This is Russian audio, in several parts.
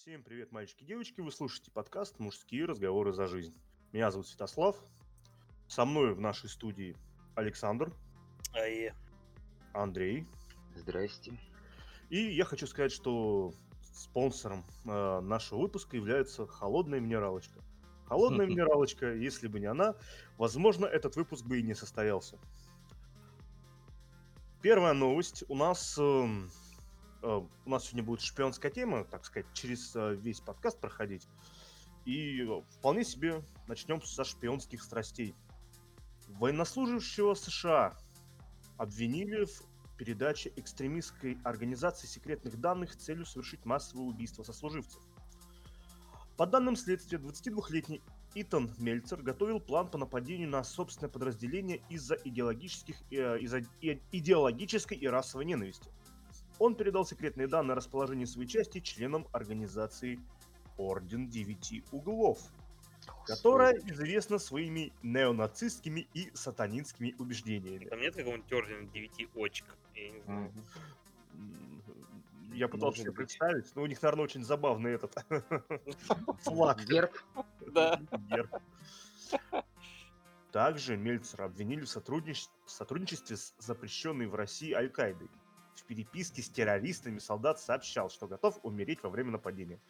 Всем привет, мальчики и девочки. Вы слушаете подкаст «Мужские разговоры за жизнь». Меня зовут Святослав. Со мной в нашей студии Александр, Ае. Андрей. Здрасте. И я хочу сказать, что спонсором э, нашего выпуска является холодная минералочка. Холодная минералочка, если бы не она, возможно, этот выпуск бы и не состоялся. Первая новость. У нас, э, э, у нас сегодня будет шпионская тема, так сказать, через э, весь подкаст проходить. И э, вполне себе начнем со шпионских страстей. Военнослужащего США обвинили в передаче экстремистской организации секретных данных с целью совершить массовое убийство сослуживцев. По данным следствия, 22-летний Итан Мельцер готовил план по нападению на собственное подразделение из-за идеологических, э, из-за идеологической и расовой ненависти. Он передал секретные данные о расположении своей части членам организации Орден Девяти Углов, которая известна своими неонацистскими и сатанинскими убеждениями. Там нет какого-нибудь ордена девяти очек? Я не знаю. Мгм. М, Я пытался себе представить, но у них, наверное, очень забавный этот флаг. Герб. Да. Герб. Также Мельцера обвинили в сотрудничестве с запрещенной в России Аль-Каидой. В переписке с террористами солдат сообщал, что готов умереть во время нападения.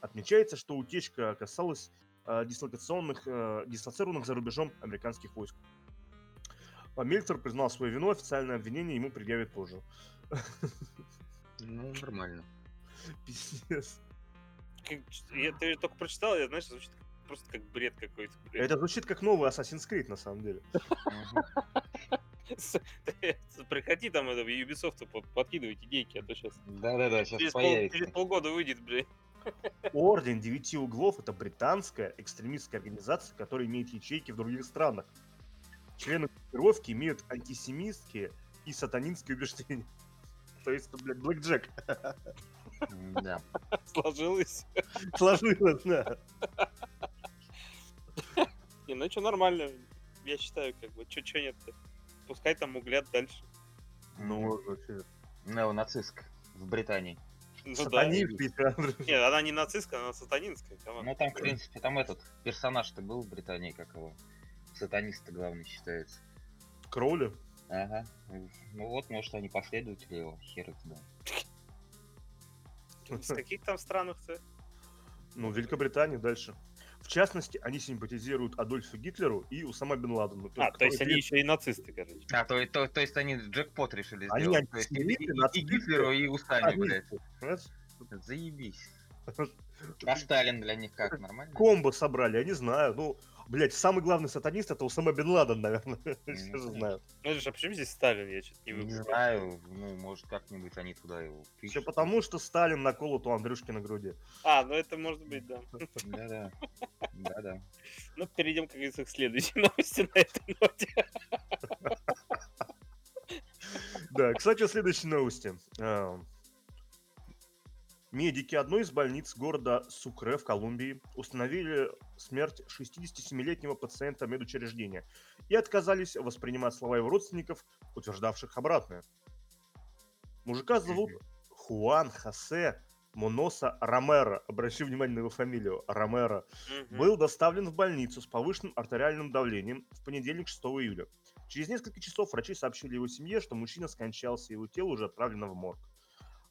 Отмечается, что утечка касалась э, дислокационных, э, дислоцированных за рубежом американских войск. Мельцер признал свою вину, официальное обвинение ему предъявят позже. Ну, нормально. Пиздец. Я, ты только прочитал, я, знаешь, звучит просто как бред какой-то. Это звучит как новый Assassin's Creed, на самом деле. Приходи там это, в Ubisoft под- подкидывать идейки, а то сейчас Да-да-да, сейчас через, пол- появится. через полгода выйдет, блин. Орден Девяти Углов – это британская экстремистская организация, которая имеет ячейки в других странах. Члены группировки имеют антисемитские и сатанинские убеждения. То есть, это, блядь, Блэк Джек. Да. Сложилось. Сложилось, да. Не, ну что, нормально. Я считаю, как бы, что нет-то. Пускай там углят дальше. Ну, вообще. Неонацистка в Британии. Ну да. Нет, она не нацистская, она сатанинская. come on. Ну, там, в принципе, там этот персонаж-то был в Британии, как его. Сатанист главный считается. Кроули. Ага. Ну вот, может, они последователи его, хер их знает. Из каких там странах-то? Ну, Великобритания дальше. В частности, они симпатизируют Адольфу Гитлеру и Усама Бен Ладену. А, то есть они еще и нацисты, короче. А, то, то, то есть они джекпот решили Они сделать. То есть и, и- и Гитлеру, и Устами, блядь. Заебись. А Сталин для них как, нормально? комбо собрали, я не знаю. Ну, блядь, самый главный сатанист это Усама Бен Ладен, наверное. Все же знают. Ну, а почему здесь Сталин? Я что-то не Не знаю, ну, может, как-нибудь они туда его Все потому, что Сталин наколот у Андрюшки на груди. А, ну это может быть, да. Да-да. Да-да. Ну, перейдем, как говорится, к следующей новости на этой ноте. Да, кстати, о следующей новости. Медики одной из больниц города Сукре в Колумбии установили смерть 67-летнего пациента медучреждения и отказались воспринимать слова его родственников, утверждавших обратное. Мужика зовут Хуан Хосе Моноса Ромеро. Обращу внимание на его фамилию. Ромеро. Был доставлен в больницу с повышенным артериальным давлением в понедельник 6 июля. Через несколько часов врачи сообщили его семье, что мужчина скончался, и его тело уже отправлено в морг.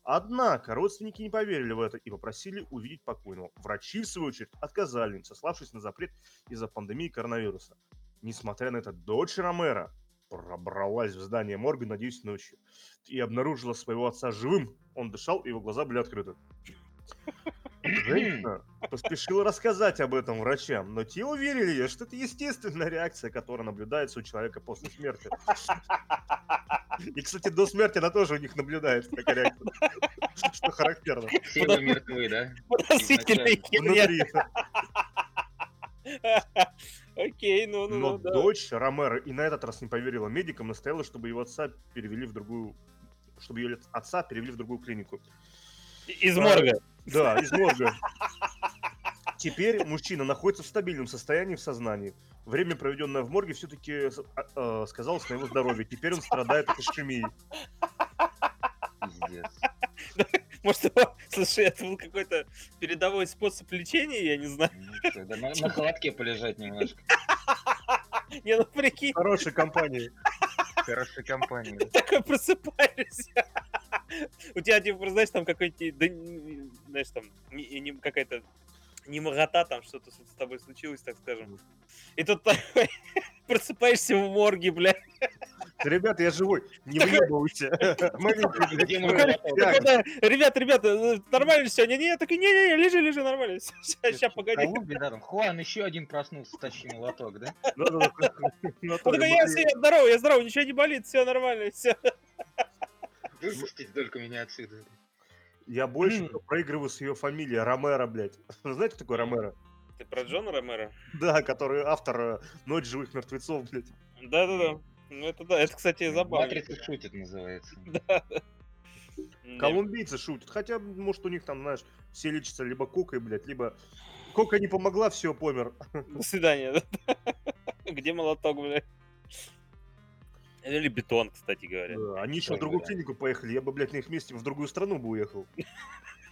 Однако родственники не поверили в это и попросили увидеть покойного. Врачи, в свою очередь, отказали им, сославшись на запрет из-за пандемии коронавируса. Несмотря на это, дочь Ромера пробралась в здание морга, надеюсь, ночью, и обнаружила своего отца живым. Он дышал, и его глаза были открыты. Женщина поспешила рассказать об этом врачам, но те уверили ее, что это естественная реакция, которая наблюдается у человека после смерти. И, кстати, до смерти она тоже у них реакция. Что характерно. Все вы мертвы, да? Подозрительная херня. Внутри. Окей, ну, ну, Но ну, да. дочь Ромеро и на этот раз не поверила медикам, настояла, чтобы его отца перевели в другую чтобы ее отца перевели в другую клинику. Из А, морга. Да, из мозга. Теперь мужчина находится в стабильном состоянии в сознании. Время, проведенное в морге, все-таки сказалось на его здоровье. Теперь он страдает от ишемии. Пиздец. Может, его... Слушай, это был какой-то передовой способ лечения, я не знаю. Ну, да, На на холодке полежать немножко. Не, ну прикинь, Хорошей компании. Хорошая компания. да. такой просыпаешься. У тебя, типа, знаешь, там какой-то, да, знаешь, там, не- не- немота, там что-то с тобой случилось, так скажем. И тут просыпаешься в морге, блядь. Ребята, я живой. Не? Так, Когда, ребята, ребята, э, нормально все? Не, не, такой, не, не, не, лежи, лежи, нормально. Сейчас, погоди. Хуан, еще один проснулся, тащи молоток, да? я, все, я здоров, я здоров, ничего не болит, все нормально, все. Выпустите только меня отсюда. Я больше проигрываю с ее фамилией Ромеро, блядь. Знаете, кто такой Ромеро? Ты про Джона Ромеро? Да, который автор э, «Ночь живых мертвецов», блядь. Да-да-да. Ну это да, это, кстати, забавно. Матрица шутит называется. Да. Колумбийцы шутят. Хотя, может, у них там, знаешь, все лечатся либо кокой, блядь, либо... Кока не помогла, все, помер. До свидания. да. Где молоток, блядь? Или бетон, кстати говоря. Да, Они еще в другую вариант. клинику поехали. Я бы, блядь, на их месте в другую страну бы уехал.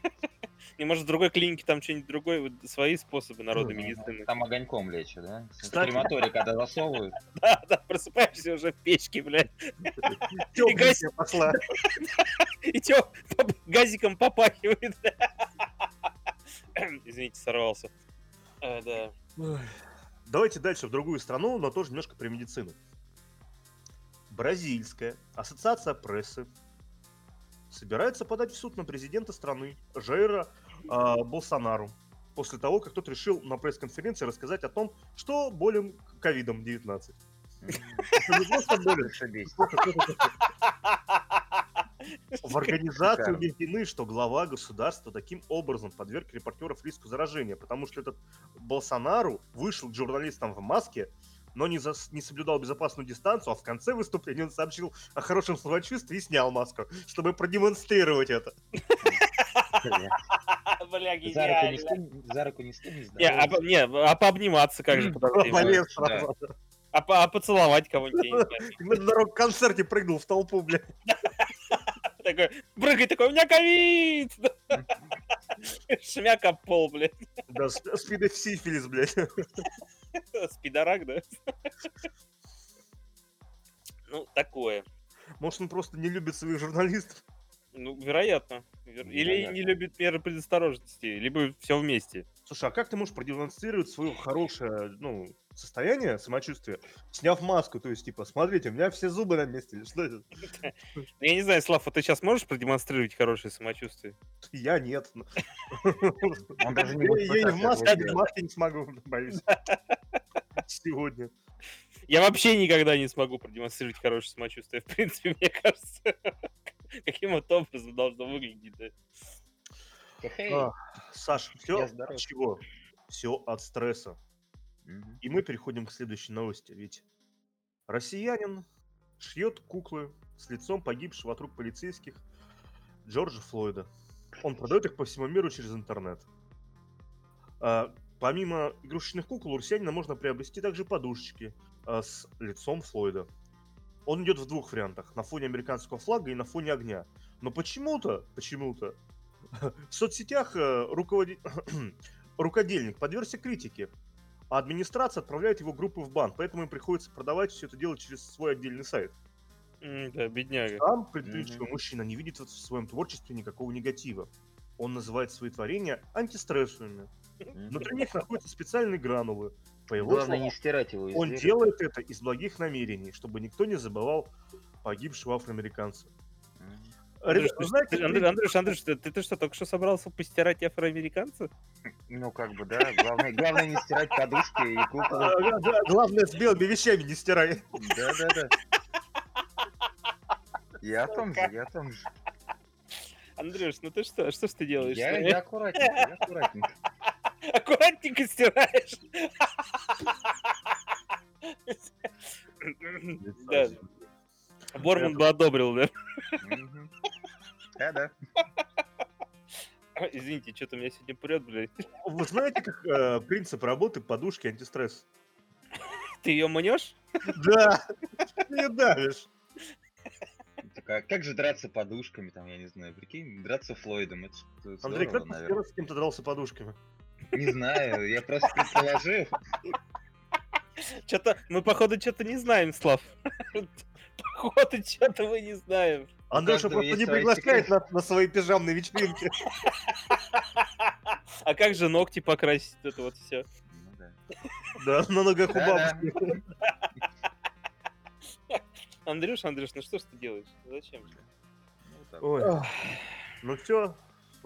И может в другой клинике там что-нибудь другое, свои способы Мгм. медицины. Там огоньком лечат, да? В Кстати. крематорий, когда засовывают. Да, да, просыпаешься уже в печке, блядь. Тёпленькая пошла. И поп- газиком попахивает. Извините, сорвался. А, да. Давайте дальше в другую страну, но тоже немножко про медицину. Бразильская ассоциация прессы собирается подать в суд на президента страны Жейра а, Болсонару после того, как тот решил на пресс-конференции рассказать о том, что болен ковидом-19. Это не просто болен, Зашибись. В организации убеждены, что глава государства таким образом подверг репортеров риску заражения, потому что этот Болсонару вышел к журналистам в маске, но не, зас- не соблюдал безопасную дистанцию, а в конце выступления он сообщил о хорошем самочувствии и снял маску, чтобы продемонстрировать это. Бля, За руку не гениально. за руку не скинь, Не, а, по- не, а пообниматься как же, подожди. Полез да. сразу. А, по- а поцеловать кого-нибудь. На дорог концерте прыгнул в толпу, блядь. Такой, прыгай такой, у меня ковид! Шмяк об пол, блядь. Да, сп- спидосифилис, блядь. Спидорак, да? Ну, такое. Может, он просто не любит своих журналистов? Ну, вероятно. Вер- Или Вероятно. не любит меры предосторожности, либо все вместе. Слушай, а как ты можешь продемонстрировать свое хорошее, ну, состояние, самочувствие, сняв маску? То есть, типа, смотрите, у меня все зубы на месте. Что это? Ну, Я не знаю, Слав, а ты сейчас можешь продемонстрировать хорошее самочувствие? Я нет. Он даже не Я в маске, сделать. маске не смогу, боюсь. Сегодня. Я вообще никогда не смогу продемонстрировать хорошее самочувствие. В принципе, мне кажется, каким вот образом должно выглядеть. да. Саш, все от чего? Все от стресса. И мы переходим к следующей новости. Ведь россиянин шьет куклы с лицом погибшего от рук полицейских Джорджа Флойда. Он продает их по всему миру через интернет. А, помимо игрушечных кукол, у россиянина можно приобрести также подушечки а, с лицом Флойда. Он идет в двух вариантах. На фоне американского флага и на фоне огня. Но почему-то, почему-то, в соцсетях э, руководи- рукодельник подвергся критике, а администрация отправляет его группы в бан, поэтому им приходится продавать все это дело через свой отдельный сайт. Да, бедняга. Сам предприимчивый Мгм. мужчина не видит в своем творчестве никакого негатива. Он называет свои творения антистрессовыми. Мгм. Внутри них находятся специальные гранулы. По его Главное словам, не стирать его из он двери. делает это из благих намерений, чтобы никто не забывал погибшего афроамериканца. Знаете, Ты- Андрюш, Андрюш, Андрюш, ты, ты что, только что собрался постирать афроамериканца? Ну, как бы, да. Главное, главное не стирать подушки и куклы. а, главное с белыми вещами не стирай. Да-да-да. Я о том же, я о том же. Андрюш, ну ты что, что ж ты делаешь? Я, Ну, я аккуратненько, я аккуратненько. Аккуратненько стираешь. Да, Борман бы одобрил, да? Мгм. Да-да. Извините, что-то меня сегодня прет, блядь. Вы знаете, как э, принцип работы подушки антистресс? Ты ее мнешь? Да, не давишь. Это Как, как же драться подушками, там, я не знаю, прикинь, драться Флойдом, это здорово, Андрей, как ты наверное. раз с кем-то дрался подушками? Не знаю, я просто предположил. Что-то мы, походу, что-то не знаем, Слав. Походу, что-то мы не знаем. Андрюша просто не приглашает на, на свои пижамные вечеринки. А как же ногти покрасить? Это вот все. Ну да. На ногах у бабушки. Андрюш, Андрюш, ну что ж ты делаешь? Зачем? же? Ну. Ой. Ну все,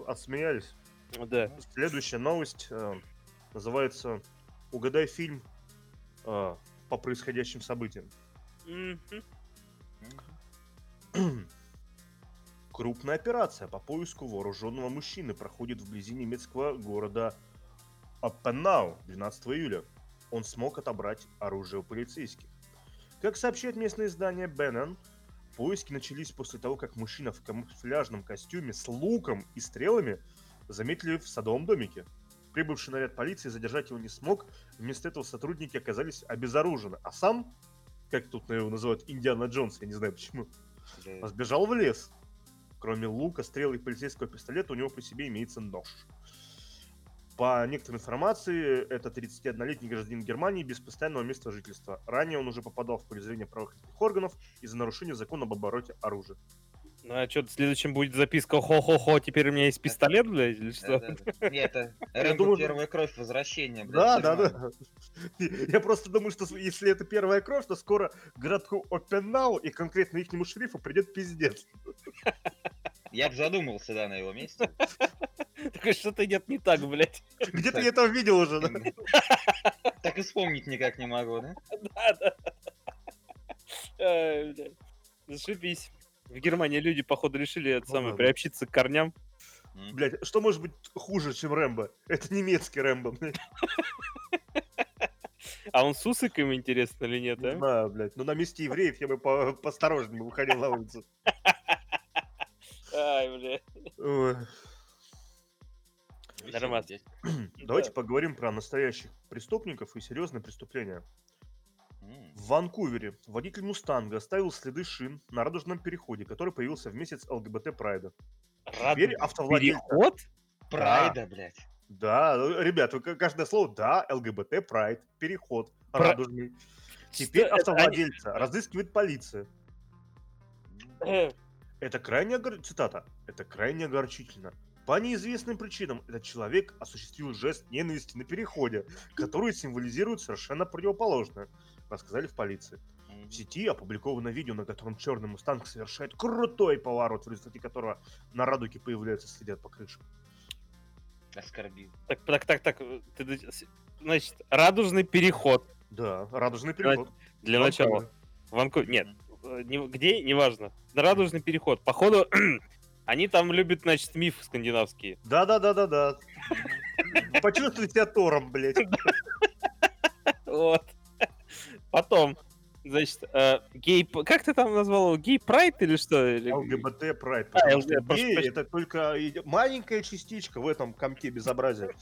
отсмеялись. Да. Следующая новость э, называется «Угадай фильм э, по происходящим событиям». Крупная операция по поиску вооруженного мужчины проходит вблизи немецкого города Аппенау 12 июля. Он смог отобрать оружие у полицейских. Как сообщает местное издание Беннон, поиски начались после того, как мужчина в камуфляжном костюме с луком и стрелами заметили в садовом домике. Прибывший наряд полиции задержать его не смог, вместо этого сотрудники оказались обезоружены, а сам, как тут его называют, Индиана Джонс, я не знаю почему, Да. Сбежал в лес. Кроме лука, стрел и полицейского пистолета у него при себе имеется нож. По некоторой информации, это 31-летний гражданин Германии без постоянного места жительства. Ранее он уже попадал в поле зрения правоохранительных органов из-за нарушения закона об обороте оружия. Ну а что, следующем будет записка «Хо-хо-хо, теперь у меня есть пистолет, блядь, или что?» Да-да-да. Нет, это Рэмбо думаю, первая кровь возвращения, блядь. Да, да, да. Я просто думаю, что если это первая кровь, то скоро городку Опенау и конкретно ихнему шерифу придет пиздец. Я бы задумался, да, на его месте. Такое что-то идет не так, блядь. Где-то я это видел уже. да? Так и вспомнить никак не могу, да? Да, да. Ай, блядь. Зашибись. В Германии люди, походу, решили это Ну самое, да. приобщиться к корням. Блять, что может быть хуже, чем Рэмбо? Это немецкий Рэмбо, блядь. А он с усыками, интересно, или нет, Не а? знаю, блядь. Но на месте евреев я бы по поосторожнее выходил на улицу. Ай, блядь. Нормально. Давайте Да. поговорим про настоящих преступников и серьезные преступления. В Ванкувере водитель Мустанга оставил следы шин на радужном переходе, который появился в месяц ЛГБТ Прайда. Теперь автовладельцы... Переход? Прайда, блядь. Да, ну, ребят, вы каждое слово, да, ЛГБТ Прайд, переход, Про- радужный. Теперь Что это? Они- автовладельца разыскивает полиция. Э, Это крайне огор... цитата. Это крайне огорчительно. По неизвестным причинам этот человек осуществил жест ненависти на переходе, который символизирует совершенно противоположное, рассказали в полиции. В сети опубликовано видео, на котором черный мустанг совершает крутой поворот, в результате которого на радуге появляются следы от покрышек. Оскорбил. Так, так, так, так. ты Значит, радужный переход Да, радужный переход. для Ванкувер. начала. Ванкувер. Нет, э, не- где, неважно. Радужный переход. Походу, они там любят, значит, мифы скандинавские. Да-да-да-да-да. Почувствуй себя Тором, блядь. Вот. Потом, значит, э, гей... Как ты там назвал его? Гей-прайд или что? Или- ЛГБТ прайд. А, прошу геи прощения. это только маленькая частичка в этом комке безобразия.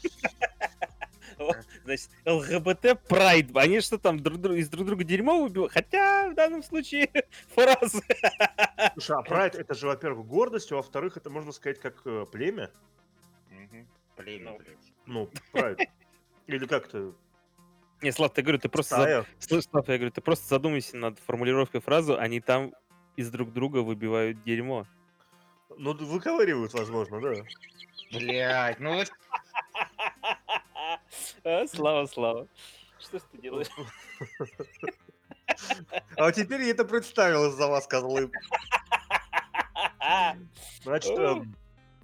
Значит, ЛГБТ прайд. Они что там друг друга, из друг друга дерьмо убивают? Хотя в данном случае фразы. Слушай, а прайд это же, во-первых, гордость, а во-вторых, это можно сказать как э, племя. Мгм. Племя, Ну. блядь. Ну, прайд. Или как-то Не, Слав, я говорю, ты просто... зад-. Слышь, Слав, я говорю, ты просто задумайся над формулировкой фразы, они там из друг друга выбивают дерьмо. Ну, выковыривают, возможно, да. Блядь, ну вот А, Слава, Слава. Что ж ты делаешь? А вот теперь я это представил из-за вас, козлы. Значит, эм,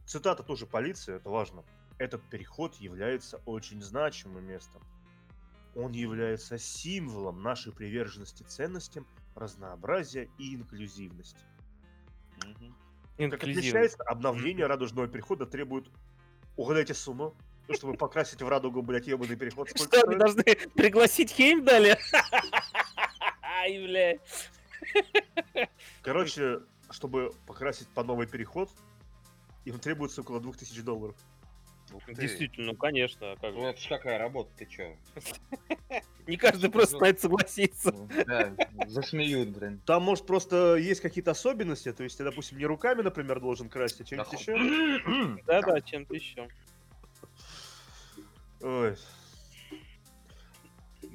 цитата тоже полиции, это важно. Этот переход является очень значимым местом. Он является символом нашей приверженности ценностям, разнообразия и инклюзивности. Мгм. Как отмечается, обновление радужного перехода требует... Угадайте сумму, ну, чтобы покрасить в радугу, блядь, ебаный переход. Сколько Что, стоит? должны пригласить Хейм далее? Ай, бля. Короче, чтобы покрасить по новый переход, им требуется около 2000 долларов. Действительно, ну конечно, а как же. Ну, это ж какая работа, ты чё? Не каждый просто на это согласится. Да, засмеют, блин. Там, может, просто есть какие-то особенности, то есть ты, допустим, не руками, например, должен красить, а Так, еще. Да-да, чем-то еще. Ой.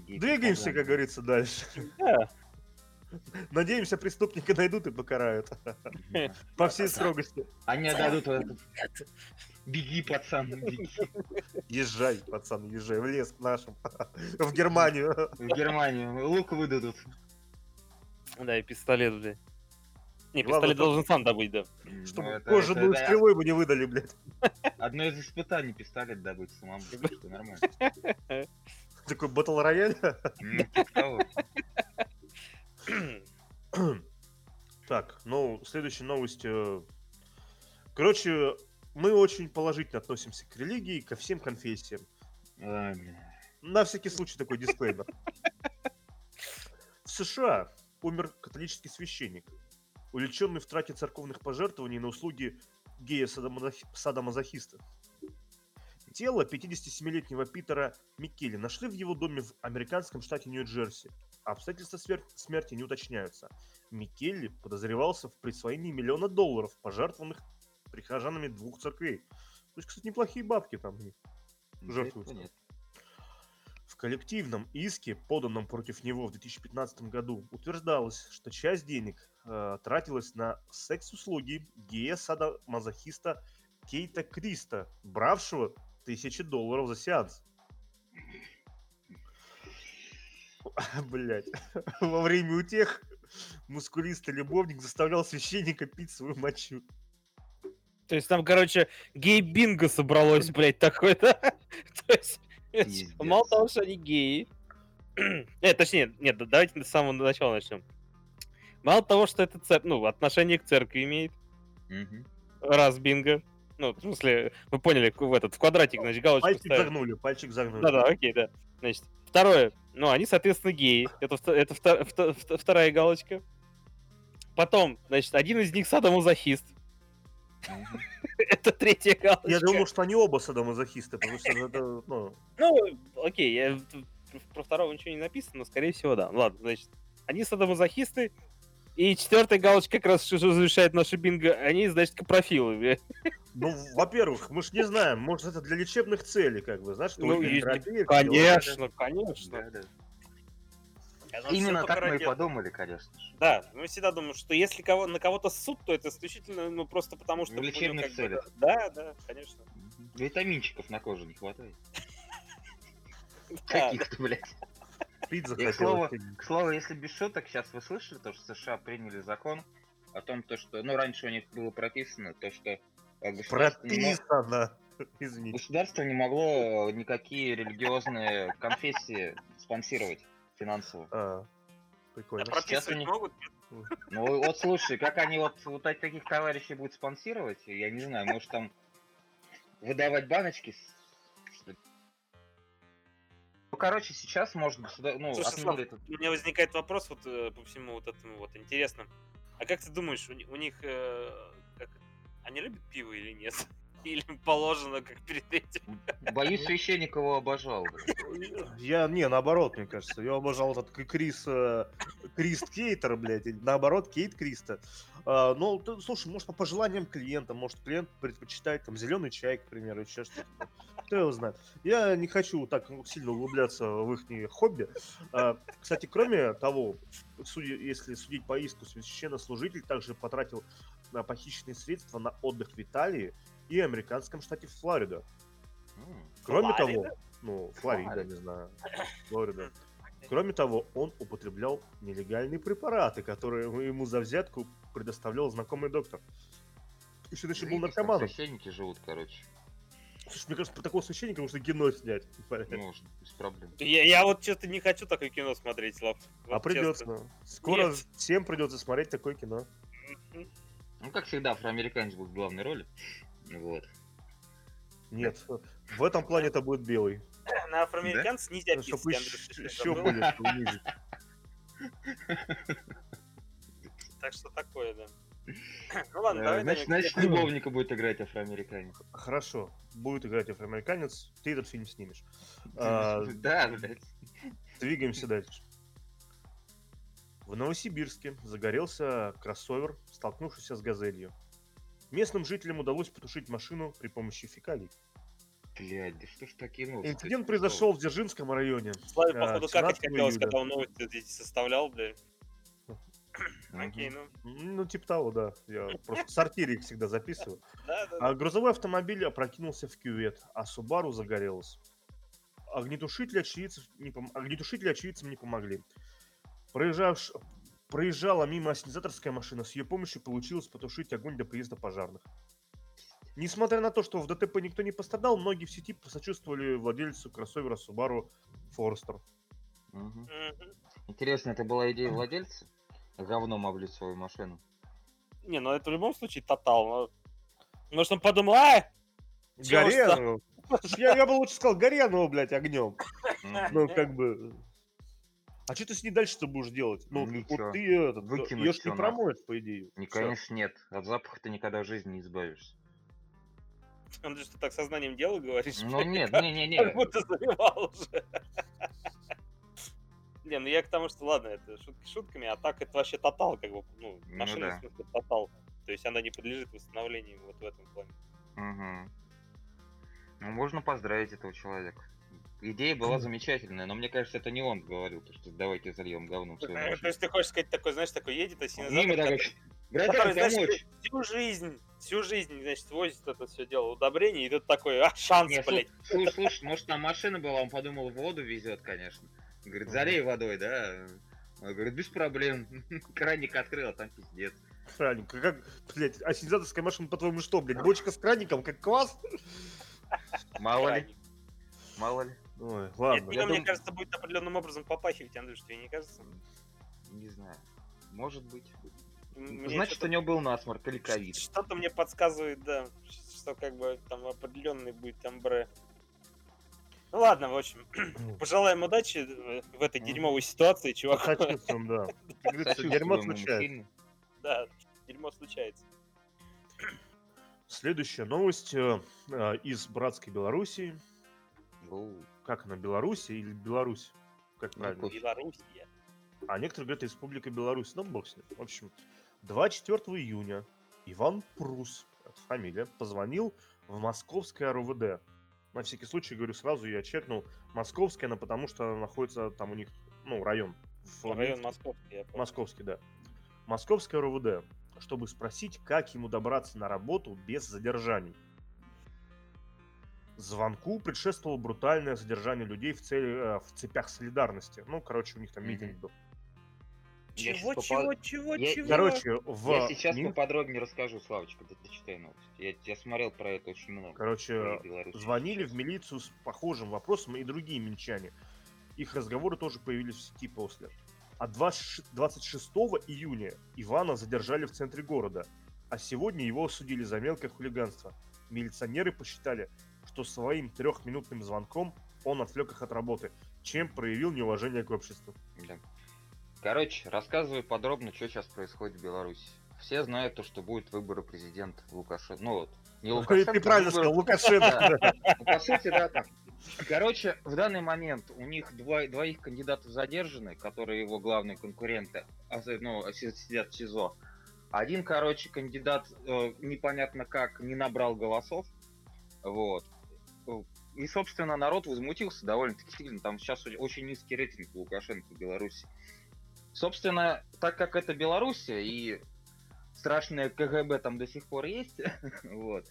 Двигаемся, как говорится, дальше. Да. Надеемся, преступника найдут и покарают. По всей строгости. Они отдадут. Беги, пацан, беги. Езжай, пацан, езжай в лес к нашим. В Германию. В Германию лук выдадут. Да, и пистолет, блядь. Не, Главное, пистолет должен сам добыть, да. Чтобы это- кожаную это- стрелой бы не выдали, блядь. Одно из испытаний пистолет добыть самому. что Нормально. Такой батл рояль. Ну, типа. Так, ну, следующая новость. э, Короче, мы очень положительно относимся к религии, ко всем конфессиям. На всякий случай такой дисклеймер. В США умер католический священник, увлеченный в трате церковных пожертвований на услуги гея-садомазохиста. Тело 57-летнего Питера Миккели нашли в его доме в американском штате Нью-Джерси. Обстоятельства смерти не уточняются. Миккелли подозревался в присвоении миллиона долларов, пожертвованных прихожанами двух церквей. То есть, кстати, неплохие бабки там. у них. Жертвуются. Нет. В коллективном иске, поданном против него в 2015 году, утверждалось, что часть денег э, тратилась на секс-услуги гея-садомазохиста Кейта Криста, бравшего тысячи долларов за сеанс. Блять. Во время утех мускулистый любовник заставлял священника пить свою мочу. То есть там, короче, гей-бинго собралось, блядь, такое, да? То есть, мало того, что они геи. Нет, точнее, нет, да- давайте с самого начала начнем. Мало того, что это цер- ну, отношение к церкви имеет, раз бинго. Ну, в смысле, вы поняли, в этот, в квадратик, значит, галочку Пальчик ставят. загнули, пальчик загнули. Да-да, окей, да. Значит, второе. Ну, они, соответственно, геи. Это, это вто- вто- вто- вторая галочка. Потом, значит, один из них садомазохист. Это третья галочка. Я думаю, что они оба садомазохисты, потому что это, ну, Ну, окей, я про второго ничего не написано, но, скорее всего, да. Ладно, значит, они садомазохисты. И четвертая галочка как раз завершает наше бинго. Они, значит, капрофилы. Ну, во-первых, мы ж не знаем, может, это для лечебных целей, как бы, знаешь, что Ну, есть-. Конечно, конечно. Да-да. Оно Именно так мы и подумали, конечно же. Да, мы всегда думаем, что если кого, на кого-то суд, то это исключительно, ну, просто потому что... В лечебных целях. Да, да, конечно. Витаминчиков на коже не хватает. Каких-то, блядь. Пить к слову, к слову, если без шуток, сейчас вы слышали, то, что США приняли закон о том, то, что, ну, раньше у них было прописано, то, что э, Прописано. Извините. государство не могло никакие религиозные конфессии спонсировать финансово. А, прикольно. А Сейчас прописывать они- могут? Ну вот слушай, как они вот, вот от таких товарищей будут спонсировать, я не знаю, может там выдавать баночки. с- Ну, короче, сейчас может ну, Слушай, Слав, этот... У меня возникает вопрос вот э, по всему вот этому вот интересно. А как ты думаешь, у, у них э, как, они любят пиво или нет? Или им положено, как перед этим? Боюсь, священник его обожал. Я, не, наоборот, мне кажется. Я обожал этот Крис, э, Крист Кейтер, блядь, наоборот, Кейт Криста. А, ну, слушай, может, по пожеланиям клиента, может, клиент предпочитает там зеленый чай, к примеру, еще что-то. Кто его знает. Я не хочу так сильно углубляться в их хобби. А, кстати, кроме того, судя, если судить по иску, священнослужитель также потратил на похищенные средства на отдых в Италии и американском штате Флорида. Кроме Флорида? того, ну, Флорида, Флорида. не знаю, Флорида. Кроме того, он употреблял нелегальные препараты, которые ему за взятку предоставлял знакомый доктор. Еще еще был наркоманом. Священники живут, короче. Слушай, мне кажется, про такого священника нужно кино снять. Можно, без проблем. Я, я вот что-то не хочу такое кино смотреть, Слав. А Вот придется. честно. Скоро Нет. всем придется смотреть такое кино. Ну, как всегда, афроамериканец будет в главной роли. Вот. Нет, в этом плане это будет белый. На афроамериканцев нельзя Чтобы писать, Андрей, еще более унизить. Так что такое, да. Ну ладно, Э, давай. Значит, значит, любовника будет играть афроамериканец. Хорошо, будет играть афроамериканец, ты этот фильм снимешь. А, Да, блядь. Двигаемся дальше. В Новосибирске загорелся кроссовер, столкнувшийся с газелью. Местным жителям удалось потушить машину при помощи фекалий. Блядь, да что ж такие новости? Инцидент произошел в Дзержинском районе. Славе, А, походу, какать 17 хотелось, когда он новости эти составлял, блядь. Окей, ну, Ну, типа того, да. Я просто в сортире их всегда записываю. А грузовой автомобиль опрокинулся в кювет, а Субару загорелась. Огнетушители, очевидцев не пом- Огнетушители очевидцам не помогли. Проезжавш... Проезжала мимо ассенизаторская машина, с ее помощью получилось потушить огонь до приезда пожарных. Несмотря на то, что в ДТП никто не пострадал, многие в сети посочувствовали владельцу кроссовера Subaru Forester. Мгм. Интересно, это была идея владельца? Говном облить свою машину. Не, ну это в любом случае тотал. но- Может, он подумал, а, Горе, ну, я, я бы лучше сказал, горе оно, блядь, огнем. Ну, как бы... А что ты с ней дальше-то будешь делать? Ну, Ничего. вот ты этот, Выкинуть ее ж не промоешь, по идее. Не, Всё. конечно, нет. От запаха ты никогда в жизни не избавишься. он же что так сознанием дела говоришь? Ну нет, Как- не-не-не. Как будто заливал уже. Не, ну я к тому, что ладно, это шутки шутками, а так это вообще тотал, как бы, ну, Ну машина, да. в смысле, тотал. То есть она не подлежит восстановлению вот в этом плане. Мгм. Ну, можно поздравить этого человека. Идея была замечательная, но мне кажется, это не он говорил, то, что давайте зальем говном Э, То есть ты хочешь сказать такой, знаешь, такой едет который, который, знаешь, помочь. всю жизнь, всю жизнь, значит, возит это все дело удобрение, и тут такой, а, шанс, Не, блядь. слушай, слушай, может там машина была, он подумал, воду везет, конечно. Говорит, залей водой, да? Он говорит, без проблем. Краник открыл, а там пиздец. Краник, как, блядь, ассенизаторская машина, по-твоему, что, блядь, бочка с краником, как квас? Мало ли, мало ли. Ой, Нет, ладно. вино, я мне дум- кажется, будет определенным образом попахивать, Андрюш, тебе не кажется? Не знаю. Может быть. Мне Значит, что-то- у него был насморк или ковид. Что-то мне подсказывает, да, что как бы там определенный будет амбре. Ну ладно, в общем, пожелаем удачи в этой дерьмовой ситуации, чувак. Сочувствуем, да. Дерьмо случается. Да, дерьмо случается. Следующая новость э, э, из братской Белоруссии. Как она, Белоруссия или Беларусь? Как правильно? Кофе. Белоруссия. А некоторые говорят Республика Беларусь. Ну, бог с ним. В общем, 24 июня Иван Прус, это фамилия, позвонил в московское РУВД. На всякий случай, говорю сразу, я чекнул. Московская, она потому что она находится там у них, ну, район. в Район Минске. Московский, я понял. Московский, да. Московское РУВД, чтобы спросить, как ему добраться на работу без задержаний. Звонку предшествовало брутальное задержание людей в, цели, э, в цепях солидарности. Ну, короче, у них там митинг был. Чего, чего, попа- чего, Я- чего? Короче, в Я сейчас Мин- поподробнее расскажу, Славочка, ты читай новости. Я, я смотрел про это очень много. Короче, звонили сейчас. в милицию с похожим вопросом и другие минчане. Их разговоры тоже появились в сети после. А 20 26 июня Ивана задержали в центре города, а сегодня его осудили за мелкое хулиганство. Милиционеры посчитали, что своим трехминутным звонком он отвлек их от работы, чем проявил неуважение к обществу. Да. Короче, рассказываю подробно, что сейчас происходит в Беларуси. Все знают то, что будет выборы президента Лукашенко. Ну вот, не Лукашенко. Ты правильно выборы- сказал, Лукашенко. Ну, по сути, да, так. Короче, в данный момент у них два, двоих кандидатов задержаны, которые его главные конкуренты, а, ну, си- сидят в СИЗО. Один, короче, кандидат э, непонятно как не набрал голосов, вот. И, собственно, народ возмутился довольно-таки сильно. Там сейчас очень низкий рейтинг у Лукашенко в Беларуси. Собственно, так как это Белоруссия и страшное КГБ там до сих пор есть, вот,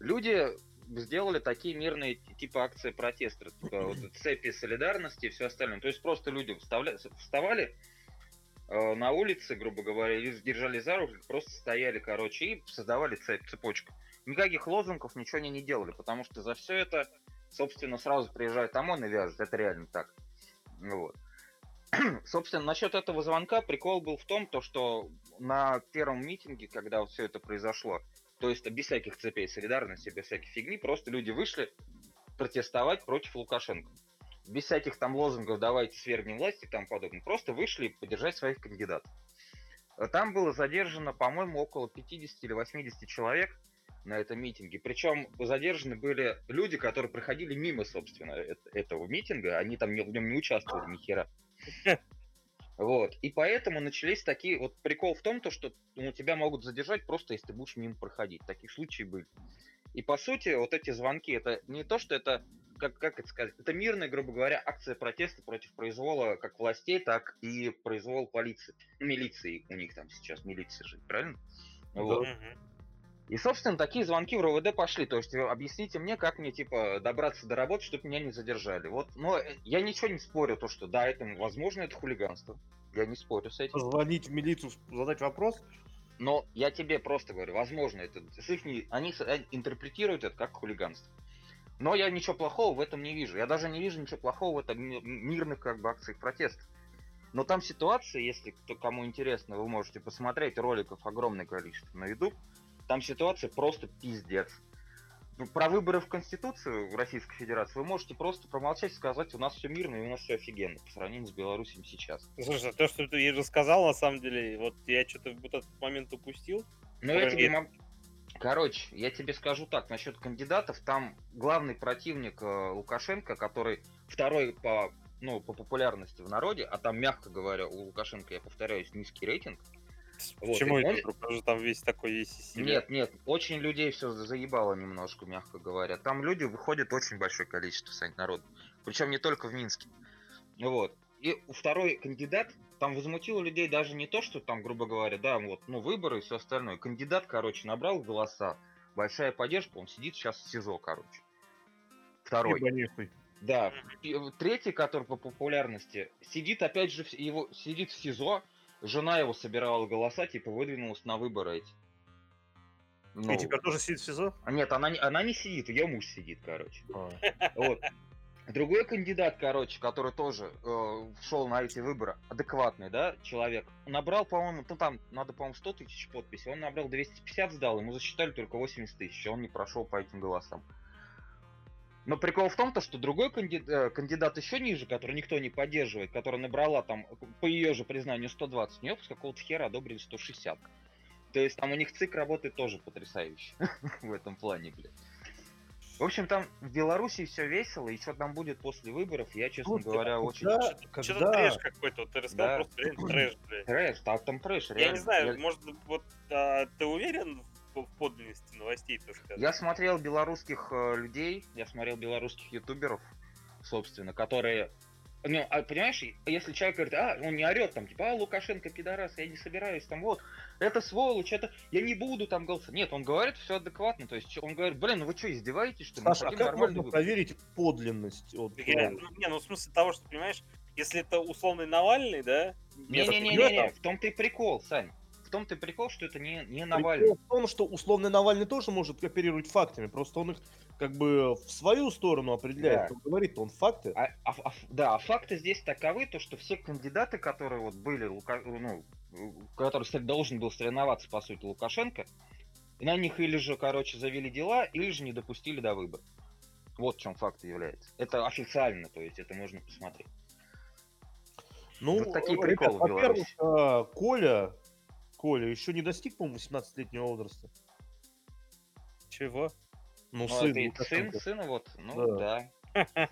люди сделали такие мирные типа акции протеста, типа вот цепи солидарности и все остальное. То есть просто люди вставля- вставали э, на улице, грубо говоря, или держали за руки, просто стояли, короче, и создавали цепь, цепочку. Никаких лозунгов, ничего они не делали, потому что за все это, собственно, сразу приезжает ОМОН и вяжет. Это реально так. Вот. Собственно, насчет этого звонка прикол был в том, то, что на первом митинге, когда вот все это произошло, то есть без всяких цепей солидарности, без всяких фигни, просто люди вышли протестовать против Лукашенко. Без всяких там лозунгов «давайте свергнем власть» и тому подобное. Просто вышли поддержать своих кандидатов. Там было задержано, по-моему, около 50 или 80 человек. На этом митинге. Причем задержаны были люди, которые проходили мимо, собственно, э- этого митинга. Они там в нем не участвовали ни хера. Вот. И поэтому начались такие... Вот прикол в том, то, что ну, тебя могут задержать просто, если ты будешь мимо проходить. Таких случаев были. И по сути, вот эти звонки, это не то, что это как, как это сказать, это мирная, грубо говоря, акция протеста против произвола как властей, так и произвол полиции, милиции у них там сейчас, милиция же, правильно? Вот. Мгм. И, собственно, такие звонки в РОВД пошли. То есть, объясните мне, как мне, типа, добраться до работы, чтобы меня не задержали. Вот, но э, я ничего не спорю, то, что да, это, возможно, это хулиганство. Я не спорю с этим. Позвонить в милицию, задать вопрос. Но я тебе просто говорю, возможно, это с их не- они э, интерпретируют это как хулиганство. Но я ничего плохого в этом не вижу. Я даже не вижу ничего плохого в этом ми- мирных как бы акциях протеста. Но там ситуация, если кто, кому интересно, вы можете посмотреть роликов огромное количество на YouTube. Там ситуация просто пиздец. Ну, Про выборы в Конституцию в Российской Федерации вы можете просто промолчать и сказать, у нас все мирно и у нас все офигенно по сравнению с Беларусью сейчас. Слушай, а то, что ты ей рассказал, на самом деле, вот я что-то вот этот момент упустил. Ну, я тебе могу... Короче, я тебе скажу так, насчет кандидатов, там главный противник э, Лукашенко, который второй по, ну, по популярности в народе, а там, мягко говоря, у Лукашенко, я повторяюсь, низкий рейтинг. Вот, Почему это? Он же там весь такой весь из себя. Нет, нет, очень людей все заебало немножко, мягко говоря. Там люди выходит очень большое количество, Сань, народу. Причем не только в Минске. Вот. И второй кандидат, там возмутило людей даже не то, что там, грубо говоря, да, вот, ну, выборы и все остальное. Кандидат, короче, набрал голоса, большая поддержка, он сидит сейчас в СИЗО, короче. Второй. Да. Третий, который по популярности, сидит опять же, его, сидит в СИЗО, жена его собирала голоса, типа выдвинулась на выборы эти. Ну, И теперь тоже сидит в СИЗО? а Нет, она, не- она не сидит, ее муж сидит, короче. А. Вот. Другой кандидат, короче, который тоже э, шел на эти выборы, адекватный, да, человек, набрал, по-моему, ну там надо, по-моему, 100 тысяч подписей, он набрал 250, сдал, ему засчитали только 80 тысяч, он не прошел по этим голосам. Но прикол в том, то, что другой э, кандидат еще ниже, который никто не поддерживает, которая набрала там, по ее же признанию, 120, у нее с какого-то хера одобрили 160. То есть там у них ЦИК работает тоже потрясающе в этом плане, блядь. В общем, там в Беларуси все весело, и что там будет после выборов, я, честно Слушайте, говоря, а очень... Что-то когда- трэш какой-то, вот ты рассказал Да. просто реально трэш, блядь. Трэш, так там трэш, Я реально. не знаю, Я- может, вот а, ты уверен в, в подлинности новостей, так сказать? Я смотрел белорусских э, людей, я смотрел белорусских ютуберов, собственно, которые... Ну, а, понимаешь, если человек говорит, а, он не орет там, типа, а, Лукашенко, пидорас, я не собираюсь, там, вот, это сволочь, это, я не буду там голосовать. Нет, он говорит все адекватно, то есть он говорит, блин, ну вы что, издеваетесь, что ли? Мы Саша, а как можно выбор». проверить подлинность? Вот, Я- э, ну, не, ну в смысле того, что, понимаешь, если это условный Навальный, да? ответа, в том-то и прикол, Сань. В том-то и прикол, что это не, не Прикол Навальный. в том, что условный Навальный тоже может оперировать фактами, просто он их как бы в свою сторону определяет. Да. Говорит, он факты. А, а- а- да, а факты здесь таковы, то что все кандидаты, которые вот были, Лука- ну, который должен был соревноваться, по сути, Лукашенко, на них или же, короче, завели дела, или же не допустили до выборов. Вот в чем факт является. Это официально, то есть это можно посмотреть. Ну, Вот такие ребят, приколы в во-первых, а, Коля, Коля еще не достиг, по-моему, 18-летнего возраста. Чего? Ну, Ну, сын, это сын, сына вот, ну Да. да.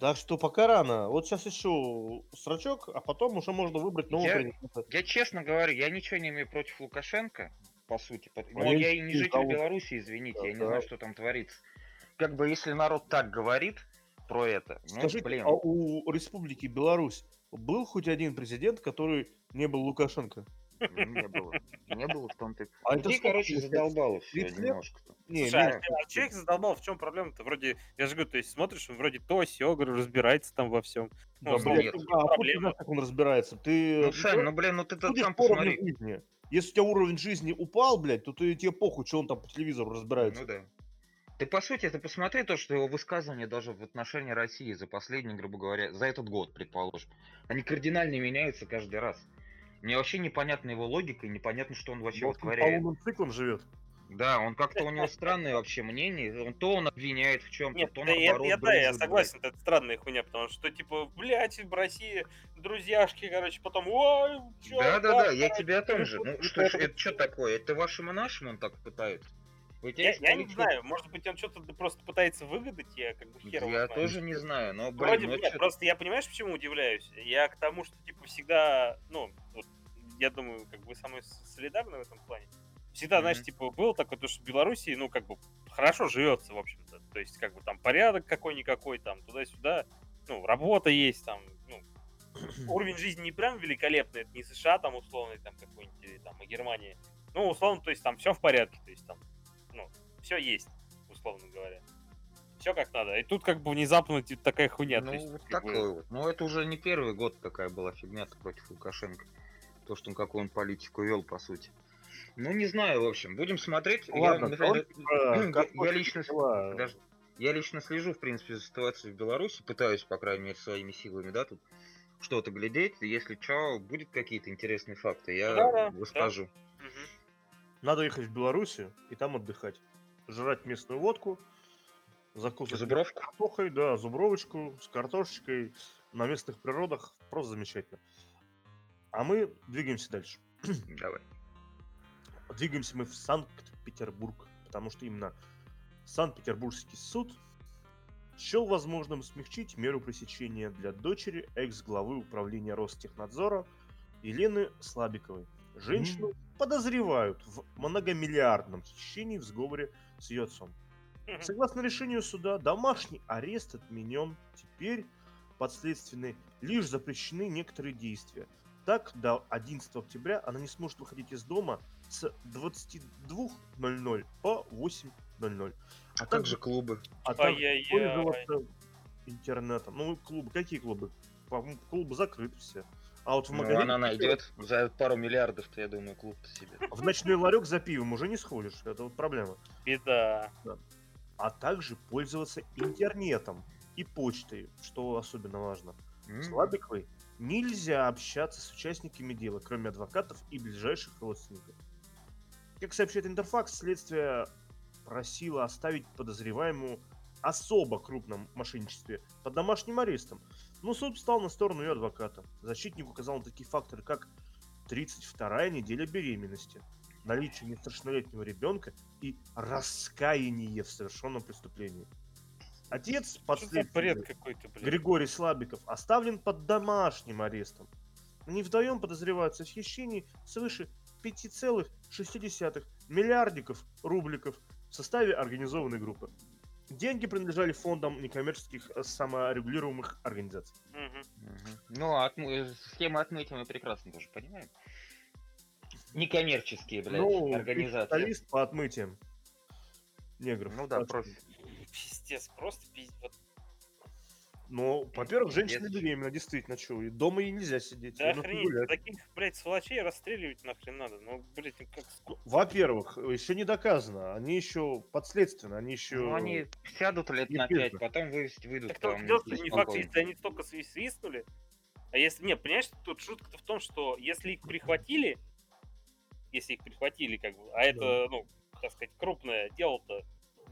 Так что пока рано. Вот сейчас еще срачок, а потом уже можно выбрать нового Я- кандидата. Я честно говорю, я ничего не имею против Лукашенко, по сути. А Но я я и не житель того. Беларуси, извините, я не Да. знаю, что там творится. Как бы если народ так говорит про это, ну, Скажите, блин, а у Республики Беларусь был хоть один президент, который не был Лукашенко? Не было. Не было в том-то. А это Людей, сколько, короче, задолбало все 30 лет? немножко. Не, Слушай, не, а, а человек задолбал, в чем проблема-то? Вроде, я же говорю, то есть смотришь, он вроде то, сё, говорю, разбирается там во всем. да, ну, нет. а знаешь, как он разбирается? Ты Ну, Сань, ну, блин, ну ты уровню посмотри. жизни. Если у тебя уровень жизни упал, блядь, то ты, тебе похуй, что он там по телевизору разбирается. Ну да. Ты, по сути, ты посмотри то, что его высказывания даже в отношении России за последний, грубо говоря, за этот год, предположим, они кардинально меняются каждый раз. Мне вообще непонятна его логика и непонятно, что он вообще Может, он по вытворяет. лунным циклам живет. Да, он как-то у него странное вообще мнение. Он то он обвиняет в чем-то, Нет, то да, я, наоборот. я- да, я согласен, это странная хуйня, потому что, типа, блядь, в России друзьяшки, короче, потом, ой, чё, Да, да, да, я тебе о том ну, же. Ну что ж, это что такое? Это вашим и нашим он так пытается? Я, я не знаю, может быть, он что-то просто пытается выгадать, я как бы хер Я знаю. тоже не знаю, но, блин, Вроде ну бы нет, просто я понимаешь, почему удивляюсь? Я к тому, что типа всегда, ну, я думаю, как бы со мной солидарны в этом плане. Всегда, знаешь, Мгм. типа, было такое, то, что в Беларуси, ну, как бы, хорошо живется, в общем-то. То есть, как бы, там порядок какой-никакой, там, туда-сюда, ну, работа есть, там, ну, уровень жизни не прям великолепный, это не США, там, условный, там, какой-нибудь, или там, и Германия. Ну, условно, то есть, там, все в порядке, то есть, там, ну, все есть, условно говоря. Все как надо. И тут, как бы, внезапно типа, такая хуйня. Ну, есть, вот как бы, такой вот. Ну, это уже не первый год такая была фигня против Лукашенко. То, что он какую он политику вел, по сути. Ну, не знаю, в общем. Будем смотреть. Ладно, я, давай, я- как я хочешь лично... дела. Даже, я лично слежу, в принципе, за ситуацией в Беларуси, пытаюсь, по крайней мере, своими силами, да, тут что-то глядеть. Если что, будет какие-то интересные факты, я Да-да, расскажу. мгм. Надо ехать в Беларусь и там отдыхать. Жрать местную водку, закусывать Зубровку? картохой, да, зубровочку с картошечкой на местных природах. Просто замечательно. А мы двигаемся дальше. Давай. Двигаемся мы в Санкт-Петербург, потому что именно Санкт-Петербургский суд счел возможным смягчить меру пресечения для дочери экс-главы управления Ростехнадзора Елены Слабиковой. Женщину подозревают в многомиллиардном хищении в сговоре с ее отцом. Согласно решению суда, домашний арест отменен. Теперь подследственные лишь запрещены некоторые действия. Так, до 11 октября она не сможет выходить из дома с 22.00 по 8.00. А как же клубы? а также Ай-яй-яй. пользоваться интернетом. Ну, клубы, какие клубы? Клубы закрыты все. А вот в Ну, магазине... она найдет за пару миллиардов, я думаю, клуб-то себе. В ночной ларек за пивом уже не сходишь. Это вот проблема. Беда. а также пользоваться интернетом и почтой, что особенно важно. М. Слабиковой нельзя общаться с участниками дела, кроме адвокатов и ближайших родственников. Как сообщает Интерфакс, следствие просило оставить подозреваемую особо крупном мошенничестве под домашним арестом, но суд встал на сторону ее адвоката. Защитник указал на такие факторы, как 32-я неделя беременности, наличие несовершеннолетнего ребенка и раскаяние в совершенном преступлении. Отец подследственный бред какой-то, блин. Григорий Слабиков оставлен под домашним арестом. Они вдвоем подозреваются в хищении свыше 5,6 миллиардиков рубликов в составе организованной группы. Деньги принадлежали фондам некоммерческих э, саморегулируемых организаций. Мгм. Мгм. Ну, а отмы- э, схемы отмытия мы прекрасно тоже понимаем. Некоммерческие, блядь, ну, организации. специалист по отмытиям негров. Ну да, профи. Пиздец, просто пиздец. Вот, Ну, во-первых, женщина Пиздец. беременна, действительно, что, и дома ей нельзя сидеть. да охренеть, таких, блядь, сволочей расстреливать нахрен надо. Ну, блядь, ну как... Ну, Во-первых, еще не доказано, они еще подследственны, они еще... Ну, они сядут лет на пять, потом вы- выйдут Так там. дело, не факт, если они только сви- свистнули. А если... Не, понимаешь, тут шутка-то в том, что если их прихватили, если их прихватили, как бы, а это, ну, так сказать, крупное дело-то,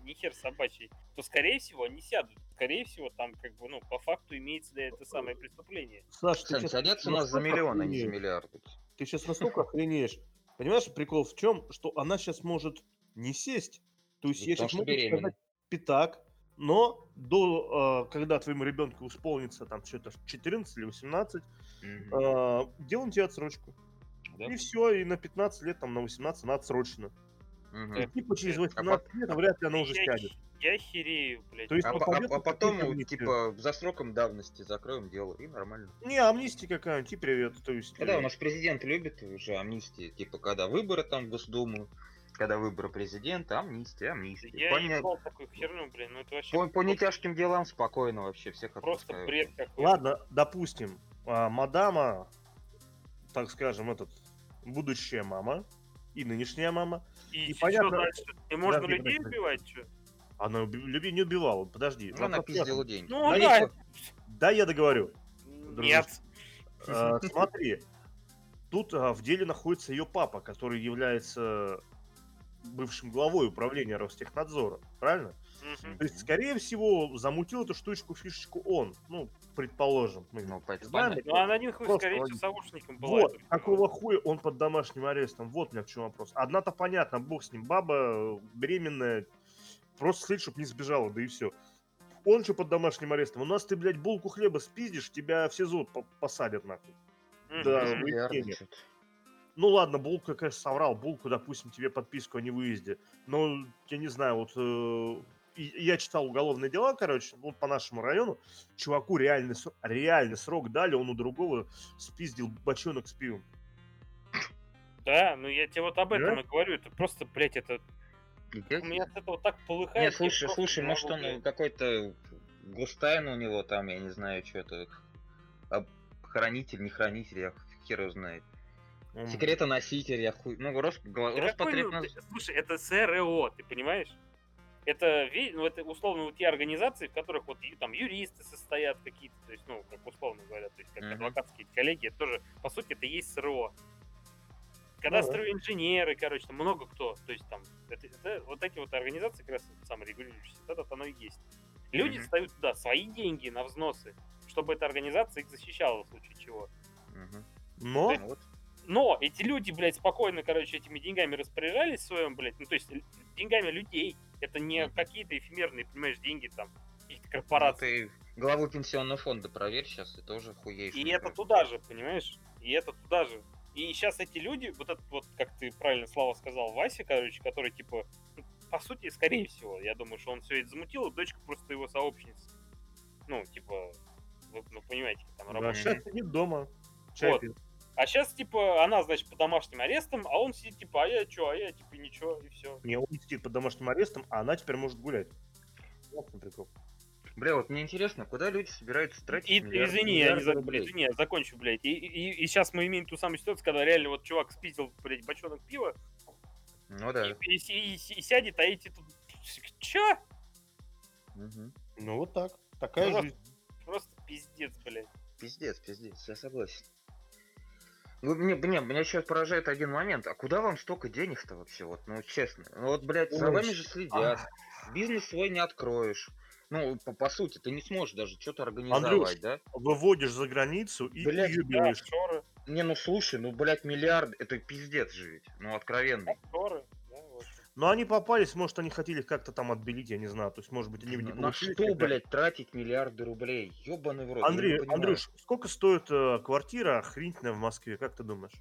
не хер собачий, то, скорее всего, они сядут. Скорее всего, там, как бы, ну, по факту имеется да, это самое преступление. Саш, ты Сань, щас садятся у нас за настолько миллион, а не за охренеешь. миллиард. Ты сейчас настолько охренеешь. Понимаешь, прикол в чем, что она сейчас может не сесть. То есть я сейчас могу сказать пятак, но до, э, когда твоему ребенку исполнится там что-то 14 или 18, Мгм. э, делаем тебе отсрочку. Да? И все, и на 15 лет, там на 18 она отсрочена. Мгм. И типа через А 18 лет вряд ли она уже я, сядет. я херею, блядь. То есть А, вот по- а- а потом, ну, амнистию. типа, за сроком давности закроем дело, и нормально. Не, амнистия какая-нибудь, и привет. То есть... Когда э, у нас президент любит уже амнистии, типа, когда выборы там в Госдуму, когда выборы президента, амнистия, амнистия. Я по, не- такую херню, блин, ну это вообще по, по нетяжким делам спокойно вообще всех просто отпускают. бред какой-то. Ладно, допустим, а, мадама, так скажем, этот, будущая мама и нынешняя мама, И, И понятно- дальше? И можно Подожди, людей подожди. убивать, что? она людей не убивала, подожди. Ну, она пиздила деньги. Ну Да да, нет, Да, я договорю. нет. А, Смотри, тут а, в деле находится ее папа, который является бывшим главой управления Ростехнадзора, правильно? Мгм. То есть, скорее всего, замутил эту штучку, фишечку он. Ну, предположим. Мы Ну, это знаем. Ну, а на них, Просто скорее всего, сообщником была. Вот, какого хуя он под домашним арестом? Вот у меня в чем вопрос. Одна-то понятно, бог с ним, баба э, беременная, просто следит, чтобы не сбежала, да и все. Он что под домашним арестом? У нас ты, блядь, булку хлеба спиздишь, тебя в СИЗО по- посадят нахуй. Да. Ну ладно, булку, конечно, соврал. Булку, допустим, тебе подписку о невыезде. Но, я не знаю, вот э, я читал уголовные дела, короче, вот по нашему району. Чуваку реальный, реальный срок дали, он у другого спиздил бочонок с пивом. Да, ну я тебе вот об этом Да? и говорю. Это просто, блядь, это... Идёте? У меня от этого так полыхает. Нет, слушай, слушай, не может он какой-то Густайн у него там, я не знаю, что-то. Хранитель, не хранитель, я хер его знает. Он- Секретоноситель, я хуй. Ну, Рос... гла- Да какой, ну, Роспотребнадзор. Слушай, это СРО, ты понимаешь? Это, ну, это условно вот те организации, в которых вот там юристы состоят какие-то, то есть, ну, как условно говоря, то есть как Мгм. адвокатские коллеги, это тоже, по сути, это и есть СРО. Кадастровые инженеры, короче, там много кто. То есть там, это- это вот эти вот организации, как раз саморегулирующиеся, это оно и есть. Люди Мгм. ставят туда свои деньги на взносы, чтобы эта организация их защищала в случае чего. Мгм. Но Ну вот. Но эти люди, блядь, спокойно, короче, этими деньгами распоряжались в своем, блядь, ну, то есть деньгами людей. Это не какие-то эфемерные, понимаешь, деньги там каких-то Ну, корпораций. ты главу пенсионного фонда проверь сейчас, ты тоже хуеешь. И это кажется. туда же, понимаешь? И это туда же. И сейчас эти люди, вот этот вот, как ты правильно Слава сказал, Вася, короче, который, типа, ну, по сути, скорее всего, я думаю, что он все это замутил, и дочка просто его сообщница. Ну, типа, вы, ну, понимаете, как там да, работает. сейчас сидит дома. чай Вот. пьет. А сейчас, типа, она, значит, под домашним арестом, а он сидит, типа, а я чё, а я, типа, ничего, и все. Не, он сидит под домашним арестом, а она теперь может гулять. Вот он прикол. Бля, вот мне интересно, куда люди собираются тратить И, миллиарды- извини, я не миллиарды за- рублей? извини, я закончу, блядь. И, и, сейчас мы имеем ту самую ситуацию, когда реально вот чувак спиздил, блядь, бочонок пива, Ну да. и, и- и- и сядет, а эти тут... Чё? Мгм. Ну вот так. Такая Ну, жизнь. Просто пиздец, блядь. Пиздец, пиздец, я согласен. Ну, мне, мне, меня сейчас поражает один момент. А куда вам столько денег-то вообще? Вот, ну, честно. Ну, вот, блядь, за вами же следят. Бизнес свой не откроешь. Ну, по, по сути, ты не сможешь даже что-то организовать, Андрюш, да? Выводишь за границу и Блядь, Да, уебиваешь. офшоры, Не, ну слушай, ну, блядь, миллиард, это пиздец же ведь. Ну, да, вот. Но они попались, может, они хотели как-то там отбелить, я не знаю. То есть, может быть, они не На, что, блядь, тратить миллиарды рублей? Ёбаный в рот. Андрей. Андрюш, сколько стоит э, квартира охренительная в Москве, как ты думаешь?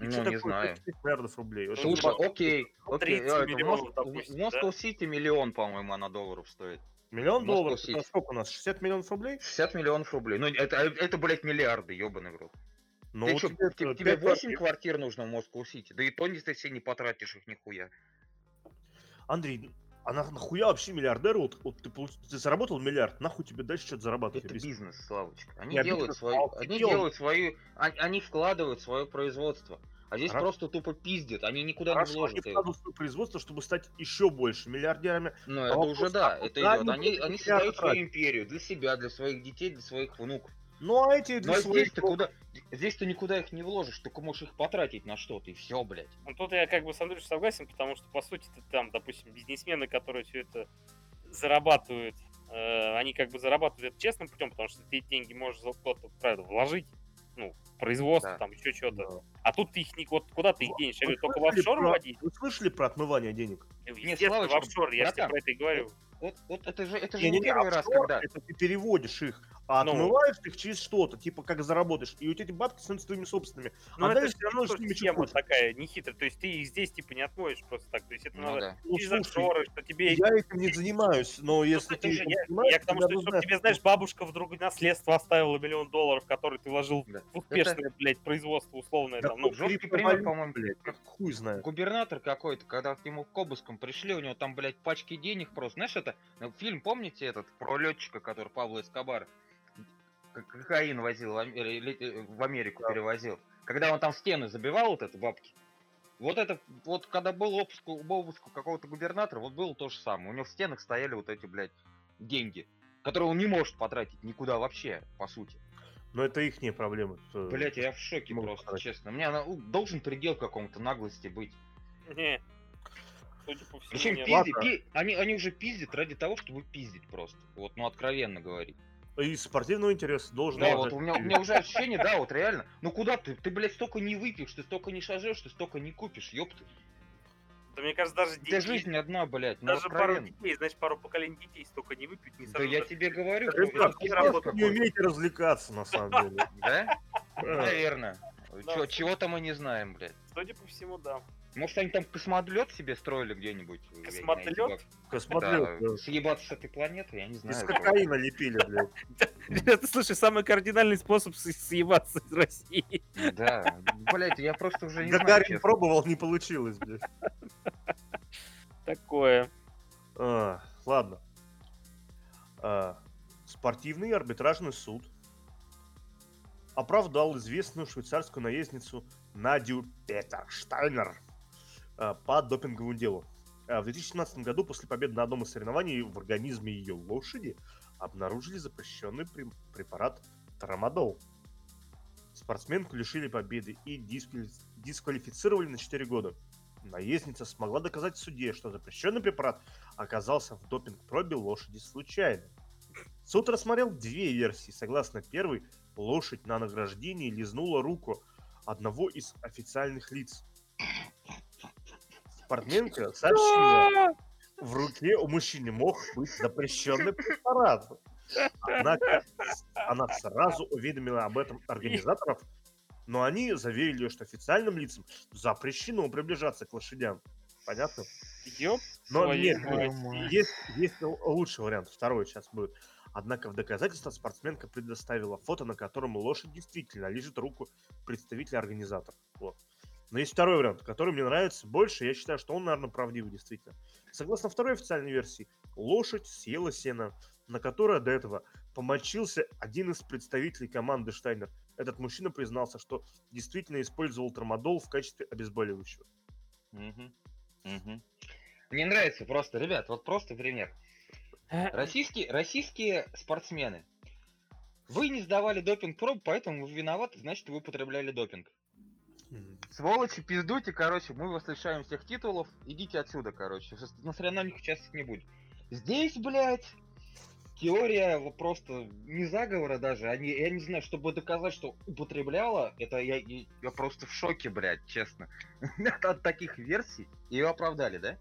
И Ну, не знаю. 35 миллиардов рублей? Слушай, окей, окей. 30 а, в миллионов, Мос- допустим, в Москва Сити миллион, по-моему, она долларов стоит. Миллион Москва долларов? Сити. Это сколько у нас? 60 миллионов рублей? 60 миллионов рублей. Ну, это, это блядь, миллиарды, ёбаный в рот. Ну, Ты вот чё, тебе, те- тебе пять 8 квартир. нужно в Москву Сити? Да и то не ты все не потратишь их нихуя. Андрей, а на- нахуя вообще миллиардер? Вот, вот ты, ты заработал миллиард, нахуй тебе дальше что-то зарабатывать? Это Объясни. бизнес, Славочка. Они Не делают бизнес, свою, а они делают свою, они, они вкладывают свое производство. А здесь Хорошо. просто тупо пиздят, они никуда не Хорошо, они вложат их. вкладывают свое производство, чтобы стать еще больше миллиардерами. Ну, А это уже да, а это идет. они Они, они создают свою империю для себя, для своих детей, для своих внуков. Ну, а эти для Ну а своих... здесь ты куда? Здесь ты никуда их не вложишь, только можешь их потратить на что-то, и все, блядь. Ну, тут я как бы с Андрюшей согласен, потому что, по сути, ты там, допустим, бизнесмены, которые все это зарабатывают, э, они как бы зарабатывают это честным путем, потому что ты эти деньги можешь за куда-то, правда, вложить, ну, в производство, Да. там, еще что-то. Да. А тут ты их не... Вот куда ты их денешь? Я Вы говорю, только в офшор про- вводить? Вы слышали про отмывание денег? Естественно, в Славочка, офшор, я же про это и говорю. Вот, вот это же, это же не, Не-не-не, первый раз, офшор когда. Это ты переводишь их, а Ну. отмываешь их через что-то, типа как заработаешь. И у тебя эти бабки становятся твоими собственными. Но а это дальше все равно что с ними, что хочешь. такая нехитрая. То есть ты их здесь типа не отмоешь просто так. То есть это Ну надо да. Ну, слушай, офшоры, что тебе... Я этим не занимаюсь, но Ну, если это ты же я, я к тому, что знать, тебе, знаешь, бабушка вдруг наследство оставила миллион долларов, который ты вложил Да. в успешное, блядь, производство условное. Да там, ну, пример, по-моему, блядь, хуй знает. Губернатор какой-то, когда к нему к обыскам пришли, у него там, блядь, пачки денег просто. Знаешь, это э, фильм, помните этот, про летчика, который Павла Эскобара? К- Кокаин возил, в э, в Америку Да. перевозил. Когда он там стены забивал вот это бабки. Вот это, вот когда был обыск, обыск какого-то губернатора, вот было то же самое. У него в стенах стояли вот эти, блядь, деньги, которые он не может потратить никуда вообще, по сути. Но это их не проблема. Это- Блять, я в шоке просто, потратить. честно. У меня должен предел какому-то наглости быть. Не. Судя по всему, Причем нет. пизди, пи- они, они уже пиздят ради того, чтобы пиздить просто. Вот, ну откровенно говорить. И спортивного интереса должен Да, быть. вот у меня, у меня уже ощущение, да, вот реально. Ну куда ты? Ты, блядь, столько не выпьешь, ты столько не шажешь, ты столько не купишь, ёпты. Да мне кажется, даже У тебя детей, жизнь одна, блядь, ну даже пару откровенно. детей, значит, пару поколений детей столько не выпьют, не Да сожрут. я тебе говорю, Ребят, просто не умеете развлекаться, на самом деле. Да? Да. Наверное. Да. Чего-то мы не знаем, блядь. Судя по всему, да. Может, они там космодлет себе строили где-нибудь? знаю, Космодлёт? типа, Космотрел. Да, съебаться с этой планеты, я не Из знаю. кокаина лепили, блядь. Ребята, слушай, самый кардинальный способ съебаться из России. Да, блядь, я просто уже не знаю, Гагарин пробовал, не получилось, блядь. Такое. А, ладно. А, спортивный арбитражный суд оправдал известную швейцарскую наездницу Надю Петерштайнер по допинговому делу. А, В 2017 году после победы на одном из соревнований в организме ее лошади обнаружили запрещенный препарат трамадол. Спортсменку лишили победы и дисквали- дисквалифицировали на 4 года. Наездница смогла доказать в суде, что запрещенный препарат оказался в допинг-пробе лошади случайно. Суд рассмотрел две версии. Согласно первой, лошадь на награждении лизнула руку одного из официальных лиц. Спортсменка сообщила, в руке у мужчины мог быть запрещенный препарат. Однако она сразу уведомила об этом организаторов, но они заверили ее, что официальным лицам запрещено приближаться к лошадям. Понятно? Ёб Но нет, мать. есть, есть лучший вариант, второй сейчас будет. Однако в доказательство спортсменка предоставила фото, на котором лошадь действительно лежит руку представителя организатора. Вот. Но есть второй вариант, который мне нравится больше. Я считаю, что он, наверное, правдивый действительно. Согласно второй официальной версии, лошадь съела сено, на которое до этого помочился один из представителей команды Штайнер. Этот мужчина признался, что действительно использовал трамадол в качестве обезболивающего. Мне нравится просто, ребят, вот просто пример. Российские, российские спортсмены. Вы не сдавали допинг проб, поэтому вы виноваты, значит вы употребляли допинг. Сволочи, пиздуйте, короче, мы вас лишаем всех титулов, идите отсюда, короче, с- на соревнованиях участвовать не будет. Здесь, блядь, теория просто не заговора даже, они, я не знаю, чтобы доказать, что употребляла, это я, я, просто в шоке, блядь, честно. От, таких версий ее оправдали, да?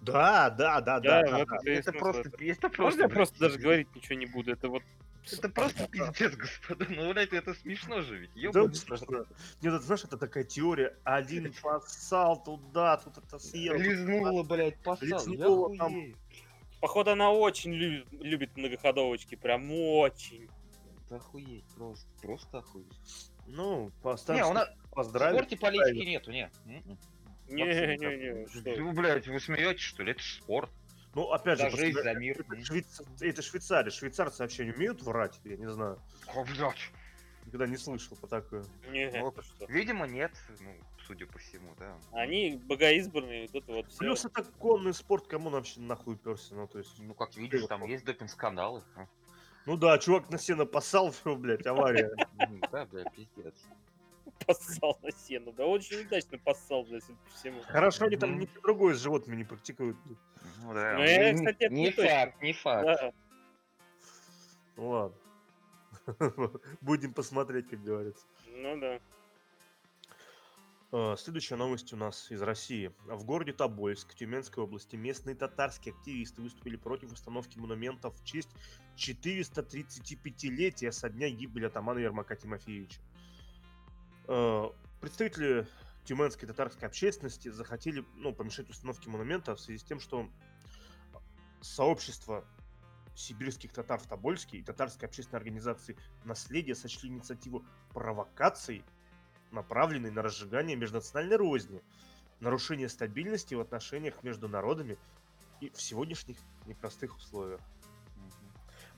Да, да, да, да. Да, да, это и Это просто, это просто, Можно я просто даже говорить ничего не буду? Это вот Это просто пиздец, господа. Ну, блядь, это смешно же ведь. Да, ёбаный в смешно. Нет, это, знаешь, это такая теория. Один поссал туда, тут это съел. тут Лизнула, блядь, посал. Я Лизнула там. Походу, она очень лю- любит многоходовочки, прям очень. Это охуеть, просто, просто охуеть. Ну, Не, поставим, у нас в поздравить. спорте политики нету, не. М-м. Не-не-не, что? Ну, блядь, вы смеетесь, что ли? Это спорт. Ну, опять же, посмотри, за мир. это. Швейц- это Швейцария. Швейцарцы вообще не умеют врать, я не знаю. О, блядь. Никогда не слышал по такое. Не, Вот. это что? Видимо, нет, ну, судя по всему, да. Они богоизбранные, вот это вот все. Плюс это конный спорт, кому вообще нахуй перся, ну, то есть... Ну, как видишь, там есть допинг-скандалы. а. Ну да, чувак на сено поссал, все, блядь, авария. Да, бля, пиздец. Поссал на сену. Да очень удачно поссал, блядь, по всему. Хорошо, они там ничего другое с животными не практикуют. Ну да. Ну, я, кстати, это не не факт, не факт. Да. Ладно. Будем посмотреть, как говорится. Ну да. Э, Следующая новость у нас из России. В городе Тобольск, Тюменской области, местные татарские активисты выступили против установки монумента в честь 435-летия со дня гибели атамана Ермака Тимофеевича. Э, Представители тюменской татарской общественности захотели ну, помешать установке монумента в связи с тем, что сообщество сибирских татар в Тобольске и татарской общественной организации «Наследие» сочли инициативу провокацией направленный на разжигание межнациональной розни, нарушение стабильности в отношениях между народами и в сегодняшних непростых условиях.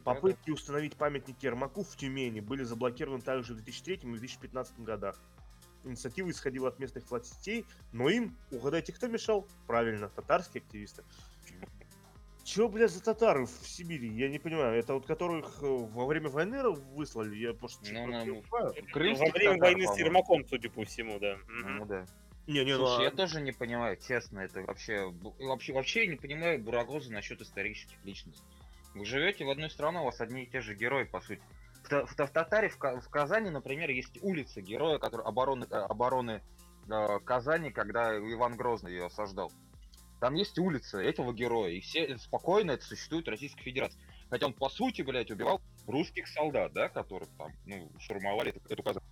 Попытки установить памятники Ермаку в Тюмени были заблокированы также в 2003 и 2015 годах. Инициатива исходила от местных властей, но им, угадайте, кто мешал? Правильно, татарские активисты. Чего, блядь, за татары в Сибири? Я не понимаю. Это вот которых э, во время войны выслали? Я просто Ну, нам- не понимаю. Крымских Во время татар, войны с. Ермаком, судя по всему, да. Ну да. Не, не, Слушай, ну, я а- тоже не понимаю, честно, это вообще... Вообще, вообще я не понимаю Бурагоза насчет исторических личностей. Вы живете в одной стране, у вас одни и те же герои, по сути. В, в, в Татаре, в, в Казани, например, есть улица героя, который обороны, э, обороны э, Казани, когда Иван Грозный ее осаждал. Там есть улица этого героя, и все спокойно это существует в Российской Федерации. Хотя он, по сути, блядь, убивал русских солдат, да, которых там, ну, штурмовали эту, эту Казань.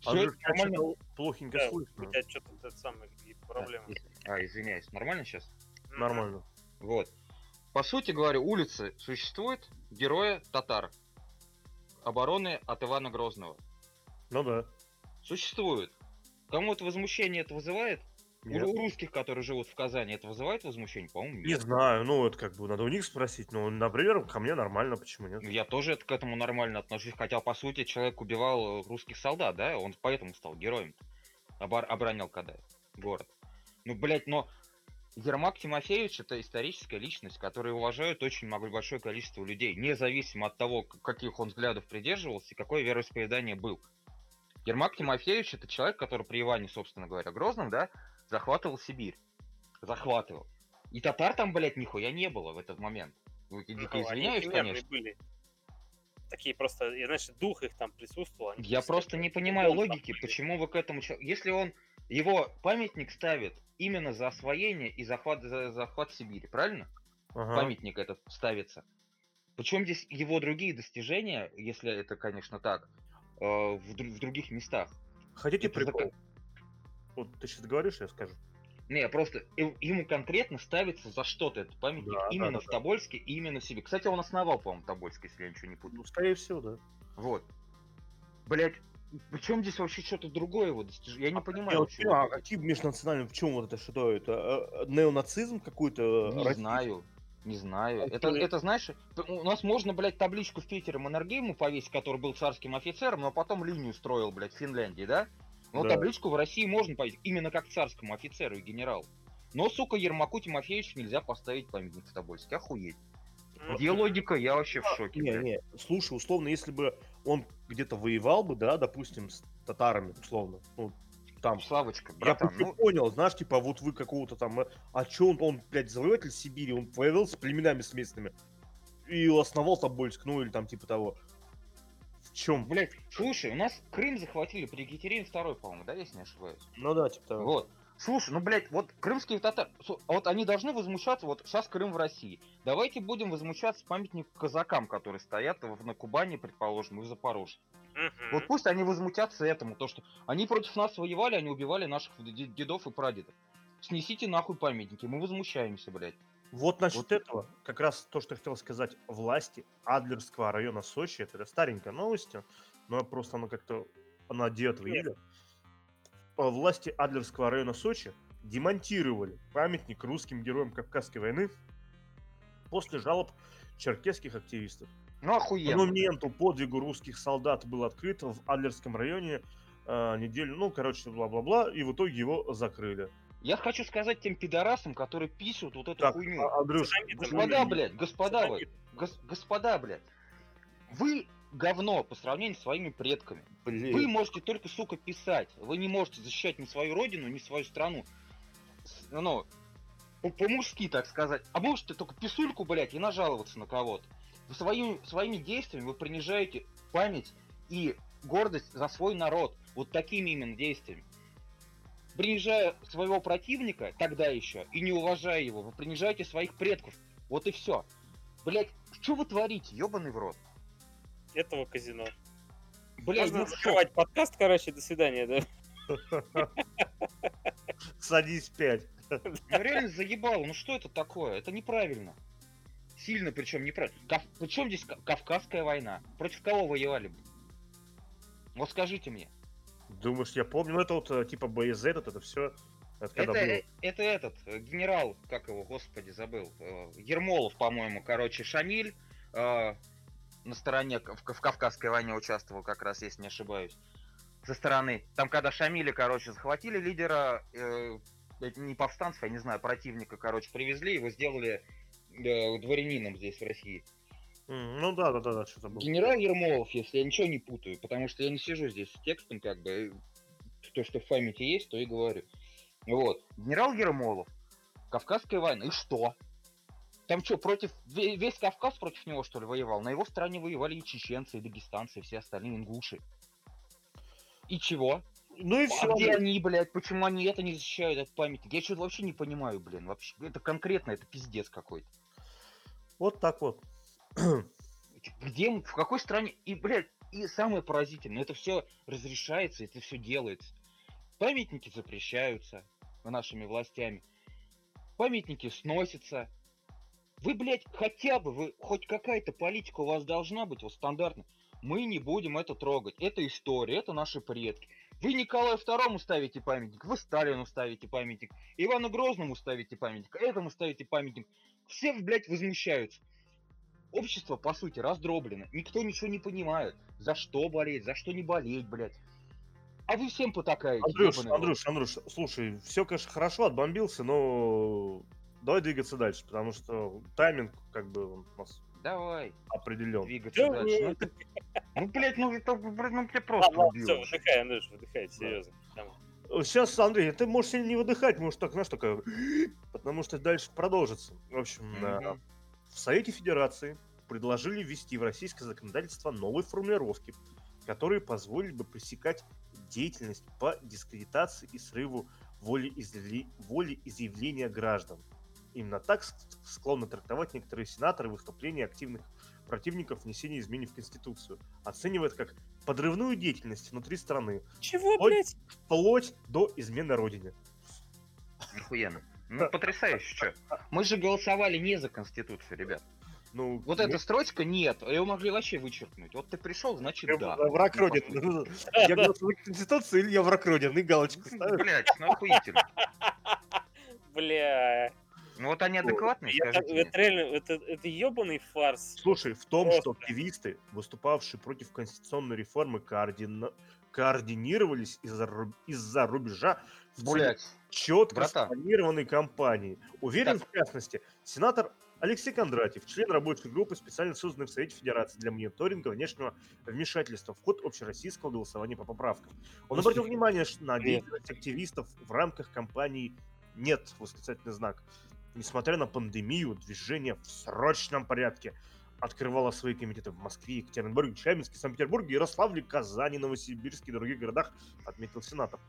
Всё Андрюш, это нормально. плохенько Да, слышно. У тебя что-то это самое, проблемы. А, из- А, извиняюсь, нормально сейчас? Мгм. Нормально. Вот. По сути говоря, улицы существуют героя татар. Обороны от Ивана Грозного. Ну да. Существуют. Кому-то возмущение это вызывает? У- Нет. У русских, которые живут в Казани, это вызывает возмущение? По-моему, Не нет. знаю, ну это как бы надо у них спросить. Ну, например, ко мне нормально, почему нет? Ну, Я тоже это- к этому нормально отношусь, хотя, по сути, человек убивал э, русских солдат, да? Он поэтому стал героем. Обор- оборонял Кадай, город. Ну, блядь, но Ермак Тимофеевич это историческая личность, которую уважают очень большое количество людей, независимо от того, каких он взглядов придерживался и какое вероисповедание был. Ермак Тимофеевич это человек, который при Иване, собственно говоря, Грозном, да, захватывал Сибирь. Захватывал. И татар там, блядь, нихуя не было в этот момент. Ну, Ну, извиняюсь, конечно. были. Такие просто, я, знаешь, дух их там присутствовал. они Я просто не понимаю он там логики, были. почему вы к этому... чел- Если он его памятник ставит именно за освоение и захват, за захват Сибири, правильно? Ага. Памятник этот ставится. Причем здесь его другие достижения, если это, конечно, так, э, в, в других местах. Хотите Это прикол? зака- Вот ты сейчас говоришь, я скажу. Не, просто э- ему конкретно ставится за что-то этот памятник Да, именно да, в да. Тобольске и именно в Сибири. Кстати, он основал, по-моему, Тобольск, если я ничего не путаю. Ну, скорее всего, да. Вот. Блять, причем здесь вообще что-то другое его достижение? Я не понимаю. Не, вот вообще а логики. какие межнациональные, в чем вот это что это? э, э, Неонацизм какой-то? Не российский? знаю. Не знаю. А Это, чё? это, знаешь, у нас можно, блядь, табличку в Питере Маннергейму повесить, который был царским офицером, но потом линию строил, блядь, в Финляндии, да? Но Да. табличку в России можно повесить, именно как царскому офицеру и генералу. Но, сука, Ермаку Тимофеевичу нельзя поставить памятник в Тобольске. Охуеть. Ну, Где логика? Я вообще в шоке. Не, блядь. не, слушай, условно, если бы он где-то воевал бы, да, допустим, с татарами, условно, ну, там, Славочка, я братан, бы ну, понял, знаешь, типа, вот вы какого-то там, э, а чё он, он, блядь, завоеватель Сибири, он воевал с племенами с местными, и основал Тобольск, ну, или там, типа того. В чем? блядь, слушай, у нас Крым захватили при Екатерине II, по-моему, да, если не ошибаюсь? Ну да, типа того. Вот. Слушай, ну, блядь, вот крымские татары, су- вот они должны возмущаться, вот сейчас Крым в России. Давайте будем возмущаться памятник казакам, которые стоят в- на Кубани, предположим, и в Запорожье. Вот пусть они возмутятся этому, то что они против нас воевали, они убивали наших де- дедов и прадедов. Снесите нахуй памятники, мы возмущаемся, блядь. Вот насчет Вот. этого, как раз то, что хотел сказать, власти Адлерского района Сочи, это старенькая новость, но просто она как-то, она 9 Нет. июля. А Власти Адлерского района Сочи демонтировали памятник русским героям Кавказской войны после жалоб черкесских активистов. Ну, охуенно. моменту подвигу русских солдат был открыт в Адлерском районе э, неделю, ну, короче, бла-бла-бла, и в итоге его закрыли. Я хочу сказать тем пидорасам, которые пишут вот эту Так, хуйню. а- Андрюш, Господа, блядь, господа вы, гос- господа, блядь, вы говно по сравнению с своими предками. блин, Вы можете только, сука, писать. Вы не можете защищать ни свою родину, ни свою страну. Ну, по- по-мужски, так сказать. А можете только писульку, блядь, и нажаловаться на кого-то. Вы своими, своими действиями вы принижаете память и гордость за свой народ. Вот такими именно действиями. Принижая своего противника, тогда еще, и не уважая его, вы принижаете своих предков. Вот и все. Блять, что вы творите, ебаный в рот? Этого казино. Блять, Можно ну закрывать подкаст, короче, до свидания, да? садись 5. Ну реально заебало, ну что это такое? Это неправильно. Сильно причем неправильно. Кав... Причем здесь Ка- Кавказская война? Против кого воевали? блин? Вот скажите мне. Думаешь, я помню, ну это вот э, типа БЗ, это, это все. Это Это, было. э, это этот, э, генерал, как его, господи, забыл. Ермолов, по-моему, короче, Шамиль. э, на стороне, в, в Кавказской войне участвовал как раз, если не ошибаюсь. Со стороны. Там, когда Шамиля, короче, захватили лидера, э, не повстанцев, я не знаю, противника, короче, привезли, его сделали э, дворянином здесь, в России. Ну да, да, да, да, что-то было. Генерал Ермолов, если я ничего не путаю, потому что я не сижу здесь с текстом, как бы. то, что в памяти есть, то и говорю. Вот. Генерал Ермолов. Кавказская война. И что? Там что, против... Весь Кавказ против него, что ли, воевал? На его стороне воевали и чеченцы, и дагестанцы, и все остальные ингуши. И чего? Ну и а все. где они, блядь, почему они это не защищают от памяти? Я что-то вообще не понимаю, блин. Вообще, это конкретно, это пиздец какой-то. Вот так вот. Где, в какой стране? И, блядь, и самое поразительное, это все разрешается, это все делается. Памятники запрещаются нашими властями. Памятники сносятся. Вы, блядь, хотя бы, вы, хоть какая-то политика у вас должна быть, вот стандартно. Мы не будем это трогать. Это история, это наши предки. Вы Николаю Второму ставите памятник, вы Сталину ставите памятник, Ивану Грозному ставите памятник, этому ставите памятник. Все, блядь, возмущаются. Общество, по сути, раздроблено. Никто ничего не понимает. За что болеть, за что не болеть, блядь. А вы всем потакаете. Андрюш, Андрюш, Андрюш, слушай, все, конечно, хорошо, отбомбился, но давай двигаться дальше, потому что тайминг, как бы, у нас Давай. Определен. Двигаться да, дальше. Ну, ну, блядь, ну это, блядь, ну тебя просто а, убил. Все, выдыхай, Андрюш, выдыхай, серьезно. Сейчас, Андрей, ты можешь не выдыхать, можешь так, знаешь, только... Потому что дальше продолжится. В общем, mm-hmm. В Совете Федерации предложили ввести в российское законодательство новые формулировки, которые позволили бы пресекать деятельность по дискредитации и срыву воли, изъявли... воли изъявления граждан. Именно так склонны трактовать некоторые сенаторы выступления активных противников внесения изменений в Конституцию. Оценивают как подрывную деятельность внутри страны. Чего, вплоть, блядь? Вплоть до измены Родине. Охуенно. Ну, потрясающе, что. Мы же голосовали не за Конституцию, ребят. Ну, вот нет. эта строчка нет, ее могли вообще вычеркнуть. Вот ты пришел, значит я да. Враг Родины. Я голосовал за Конституцию или я враг Родины, и галочку ставлю. Блять, ну охуительно. Бля. Ну вот они адекватные, скажите. Это реально, это, это ебаный фарс. Слушай, в том, Просто. что активисты, выступавшие против конституционной реформы, координа... координировались из-за, из-за рубежа в Блять. четко Брата. спланированной кампании. Уверен, так. в частности, сенатор Алексей Кондратьев, член рабочей группы, специально созданной в Совете Федерации для мониторинга внешнего вмешательства в ход общероссийского голосования по поправкам. Он обратил внимание на деятельность активистов в рамках кампании «Нет» восклицательный знак несмотря на пандемию, движение в срочном порядке открывало свои комитеты в Москве, Екатеринбурге, Челябинске, Санкт-Петербурге, Ярославле, Казани, Новосибирске и других городах, отметил сенатор.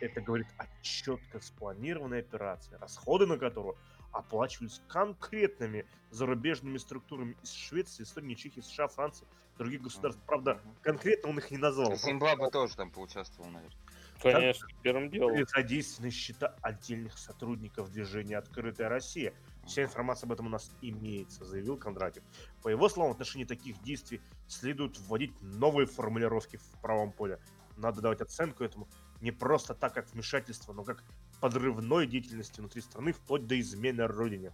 Это говорит о четко спланированной операции, расходы на которую оплачивались конкретными зарубежными структурами из Швеции, Эстонии, Чехии, США, Франции, других государств. Правда, конкретно он их не назвал. Зимбабве тоже там поучаствовал, наверное. Конечно, как первым делом. Задействованы счета отдельных сотрудников движения «Открытая Россия». Вся информация об этом у нас имеется, заявил Кондратьев. По его словам, в отношении таких действий следует вводить новые формулировки в правом поле. Надо давать оценку этому не просто так, как вмешательство, но как подрывной деятельности внутри страны, вплоть до измены Родине.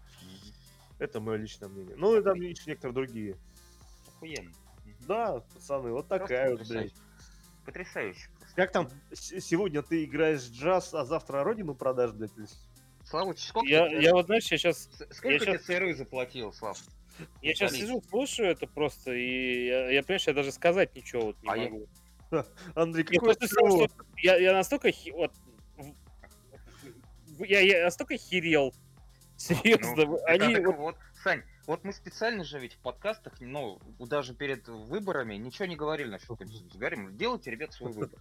Это мое личное мнение. Ну и там еще некоторые другие. Охуенно. Да, пацаны, вот такая вот, блядь. Потрясающе. Как там, сегодня ты играешь в джаз, а завтра родину продашь, блядь? Слава, сколько я, ты, я вот, знаешь, я сейчас... Сколько я ты сейчас... ЦРУ заплатил, Слав? Я сейчас сижу, слушаю это просто, и я, я понимаешь, я даже сказать ничего вот не а могу. Я... Андрей, какой я, что я, я настолько... Вот, я, я настолько херел. Серьезно. Ну, они... Вот... вот, Сань, вот мы специально же ведь в подкастах, ну, даже перед выборами ничего не говорили насчет Конституции. Говорим, делайте, ребят, свой выбор.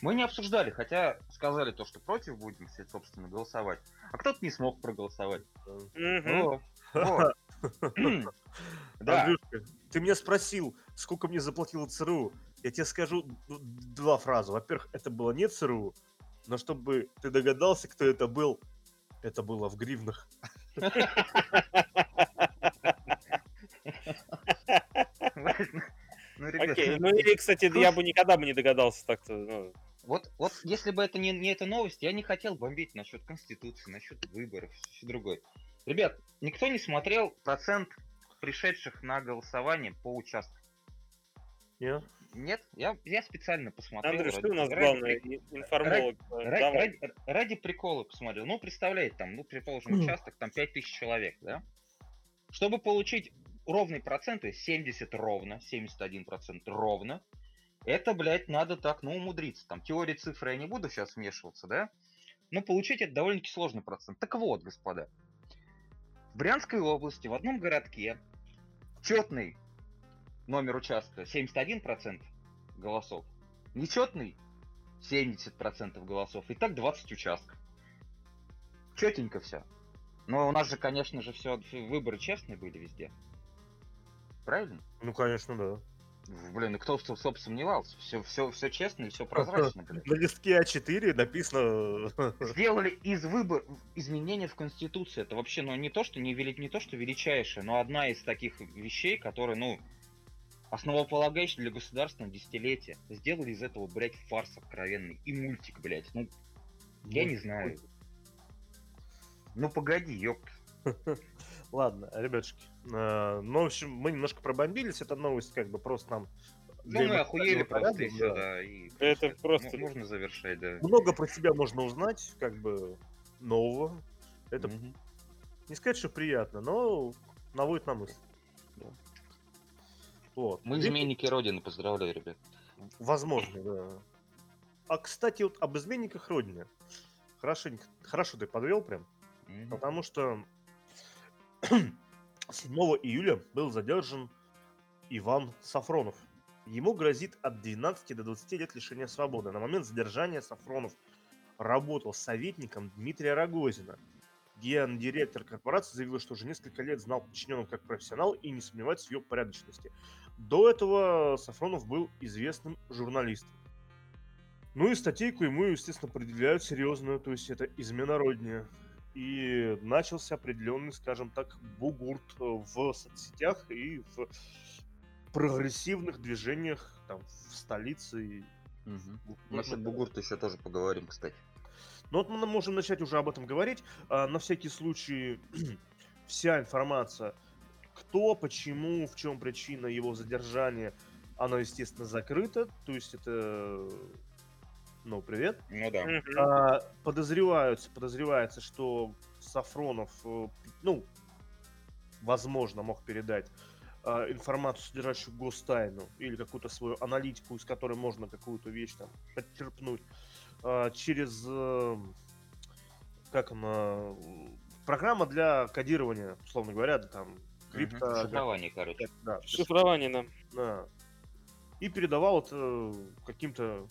Мы не обсуждали, хотя сказали то, что против будем, собственно, голосовать. А кто-то не смог проголосовать. Да. ты меня спросил, сколько мне заплатила ЦРУ. Я тебе скажу два фразы. Во-первых, это было не ЦРУ, но чтобы ты догадался, кто это был, это было в гривнах. Ну, Окей, ну или, кстати, я бы никогда бы не догадался так-то. Ну. Вот, вот если бы это не, не эта новость, я не хотел бомбить насчет Конституции, насчет выборов, все другое. Ребят, никто не смотрел процент пришедших на голосование по участкам? Нет. Нет? Я, я специально посмотрел. Андрей, что у нас ради, главное? Информолог. Ради, ради, ради прикола посмотрел. Ну, представляете, там, ну, предположим, участок, там 5000 человек, да? Чтобы получить ровный процент, то есть 70 ровно, 71% ровно, Это, блядь, надо так, ну, умудриться. Там теории цифры я не буду сейчас вмешиваться, да? Но получить это довольно-таки сложный процент. Так вот, господа, в Брянской области в одном городке четный номер участка 71% голосов, нечетный 70% голосов. И так 20 участков. Четенько все. Но у нас же, конечно же, все выборы честные были везде. Правильно? Ну, конечно, да. Блин, и кто, собственно, сомневался? Все, все, все честно и все прозрачно, блин. На листке А4 написано... Сделали из выбор изменения в Конституции. Это вообще, ну, не то, что не, вели... не то, что величайшее, но одна из таких вещей, которые, ну, основополагающие для государства на десятилетия. Сделали из этого, блядь, фарс откровенный. И мультик, блядь. Ну, я не знаю. Ну, погоди, ёпт. Ладно, ребятушки. э, Ну, в общем, мы немножко пробомбились. Эта новость как бы просто нам... Ну, мы охуели просто и порядка, все, да. да. И, Это просто- Можно завершать, да. Много про себя можно узнать, как бы, нового. Это не сказать, что приятно, но наводит на мысль. Вот. Мы изменники Родины, поздравляю, ребят. Возможно, да. А, кстати, вот об изменниках Родине. Хорошенько, хорошо ты подвел прям. Мгм. Потому что 7 июля был задержан Иван Сафронов. Ему грозит от 12 до 20 лет лишения свободы. На момент задержания Сафронов работал советником Дмитрия Рогозина. Гендиректор корпорации заявил, что уже несколько лет знал подчиненного как профессионал и не сомневается в ее порядочности. До этого Сафронов был известным журналистом. Ну и статейку ему, естественно, предъявляют серьезную, то есть это измена родине. И начался определенный, скажем так, бугурт э, в соцсетях и в прогрессивных движениях там, в столице. И... Мгм. Ну, Насчет бугурта еще тоже поговорим, кстати. Ну вот мы можем начать уже об этом говорить. А, на всякий случай вся информация, кто, почему, в чем причина его задержания, она, естественно, закрыта. То есть это... Ну, привет. Ну да. А, подозреваются, подозревается, что Сафронов, э, ну, возможно, мог передать а, информацию, содержащую гостайну, или какую-то свою аналитику, из которой можно какую-то вещь там подчерпнуть, а, через, э, как она, программа для кодирования, условно говоря, да, там, крипто... Шифрование, короче. да, Шифрование нам. да. И передавал это каким-то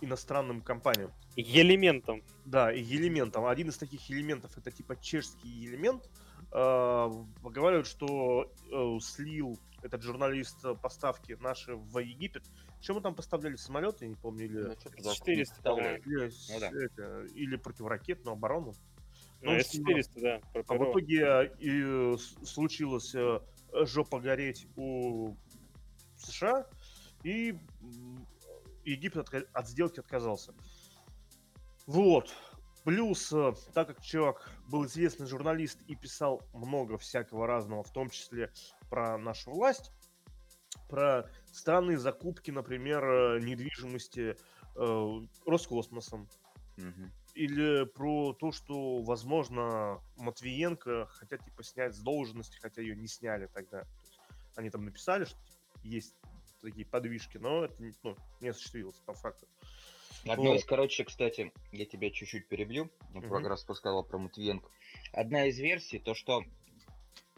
иностранным компаниям. Элементом. Да, элементом. Один из таких элементов это типа чешский элемент. Э, Поговаривают, что э, слил этот журналист э, поставки наши в Египет. Чем мы там поставляли самолеты, не помню, или, Ну, что-то за- 400, представляю. или, Ну да. или противоракетную оборону. Ну, Ну, S400, да. про А в итоге э, и э, случилось э, жопа гореть у США, и Египет отка- от сделки отказался. Вот. Плюс, э, так как чувак был известный журналист и писал много всякого разного, в том числе про нашу власть, про странные закупки, например, э, недвижимости э, Роскосмосом, Мгм. Или про то, что, возможно, Матвиенко хотят типа снять с должности, хотя ее не сняли тогда. То есть они там написали, что типа, есть такие подвижки, но это не- ну, не осуществилось по факту. Одно из, короче, кстати, я тебя чуть-чуть перебью, ну, Мгм. как раз сказал про Матвиенко. Одна из версий, то что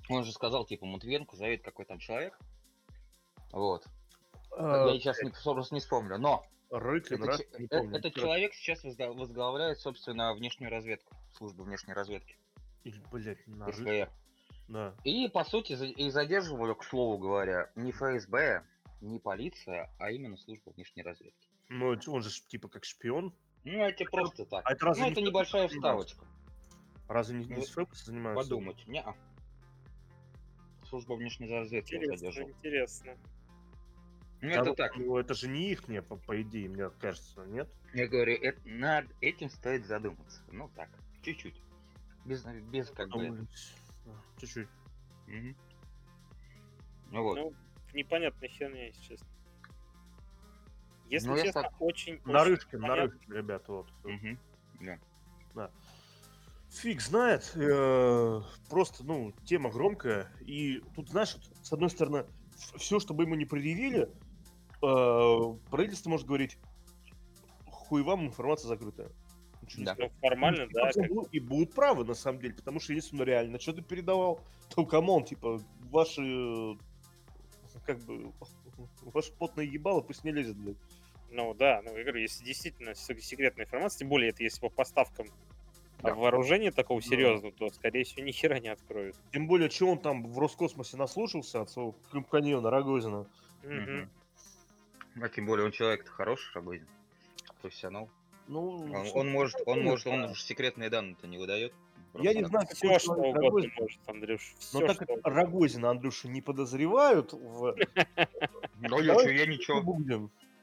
он же сказал, типа, Матвиенко зовет какой там человек. Вот. А, я сейчас не, просто не вспомню, но Раз, че- не э- помню. этот человек сейчас возглавляет, собственно, внешнюю разведку, службу внешней разведки, Или, блядь, на ФБР. Да. И, по сути, и задерживали, к слову говоря, не ФСБ, не полиция, а именно служба внешней разведки. Ну, это он же типа как шпион. Ну, это просто так. А это разве ну, не это ФБР небольшая вставочка. Разве не, не Ну, с ФЭП занимаются? Подумать. Не Служба внешней разведки Интересно, задержала. интересно. Ну, это так. Ну, это же не их, не, по, по идее, мне кажется, нет? Я говорю, это, над этим стоит задуматься. Ну, так, чуть-чуть. Без, без как бы... Да, Чуть-чуть. Мгм. Ну вот. Ну, непонятная херня, если честно. Если Ну, честно, так- очень... Нарышкин. Нарышкин, ребята, вот. Мгм. Да. Фиг знает. э, Просто, ну, тема громкая. И тут, знаешь, с одной стороны, все, что бы ему не предъявили, правительство может говорить, хуй вам, информация закрытая. Не Да. Ну, формально, Ну, да. типа, как- ну, И будут правы, на самом деле, потому что если он реально что-то передавал, то come on, типа, ваши, э, как бы, ваше потное ебало пусть не лезет, блядь. Ну да, ну я говорю, если действительно секретная информация, тем более это если по поставкам Да. вооружения такого Да. серьезного, то, скорее всего, ни хера не откроют. Тем более, что он там в Роскосмосе наслушался от своего компаньона Рогозина. Мгм. А тем более он человек-то хороший, Рогозин. Профессионал. Ну, Он, что- он может, он может, он Да. же секретные данные-то не выдает. Я не знаю, Все, что угодно Рогозин, может, Андрюш. но Все, так что как угодно. Рогозина, Андрюша, не подозревают в... так. Ну я чё, я ничего.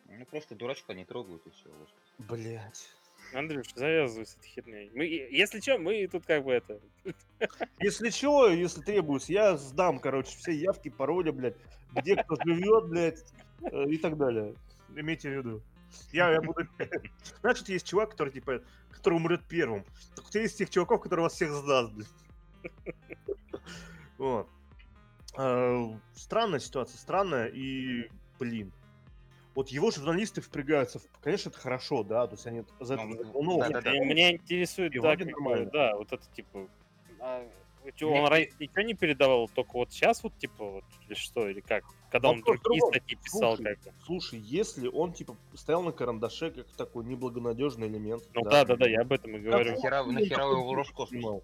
Ну просто дурачка не трогают и все. Блять. Андрюш, завязывай с этой херней. Мы, если что, мы тут как бы это... Если чего, если требуется, я сдам, короче, все явки, пароли, блядь, где кто живет, блядь, и так далее. Имейте в виду. Я, я буду... Знаешь, вот есть чувак, который, типа, который умрет первым. Так у тебя есть тех чуваков, которые вас всех сдаст, блядь. Вот. А, Странная ситуация, странная, и, блин, вот его журналисты впрягаются, в- конечно, это хорошо, да, то есть они за это Ну, ну, да-да-да. Меня, меня интересует, И да, да, вот это типа... он раньше ничего не передавал, только вот сейчас вот типа вот или что, или как? Когда он Вопрос в другие другом. статьи писал Слушай, как бы. Слушай, если он, типа, стоял на карандаше как такой неблагонадежный элемент. Ну да, да, да, я об этом и говорю. Нахера, он нахера его Роскосмос снимал?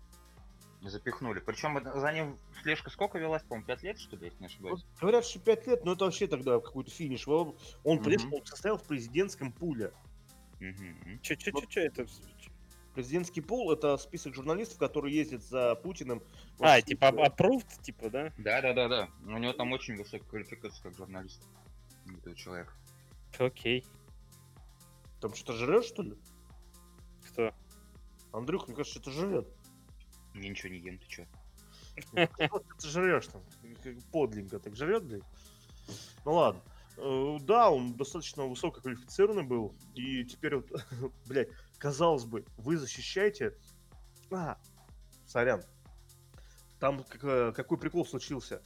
запихнули? Причем за ним слежка сколько велась, по-моему, 5 лет, что ли, если не Вот ошибаюсь? говорят, что 5 лет, но это вообще тогда какой-то финиш. Он, он, Мгм. он состоял в президентском пуле. Мгм. Че, че, че, че это? Президентский пул — это список журналистов, которые ездят за Путиным. А, все типа approved, типа, да? Да, да, да, да. У него там очень высокая квалификация как журналист. Этого человека. Окей. Там что-то жрешь, что ли? Кто? Андрюх, мне кажется, что-то жрет. Я ничего не ем, ты чё? Что ты жрешь там? Как Подленько так жрет, блядь. Ну ладно. Э, Да, он достаточно высококвалифицированный был. И теперь вот, блядь, казалось бы, вы защищаете... А, сорян. Там э, какой прикол случился.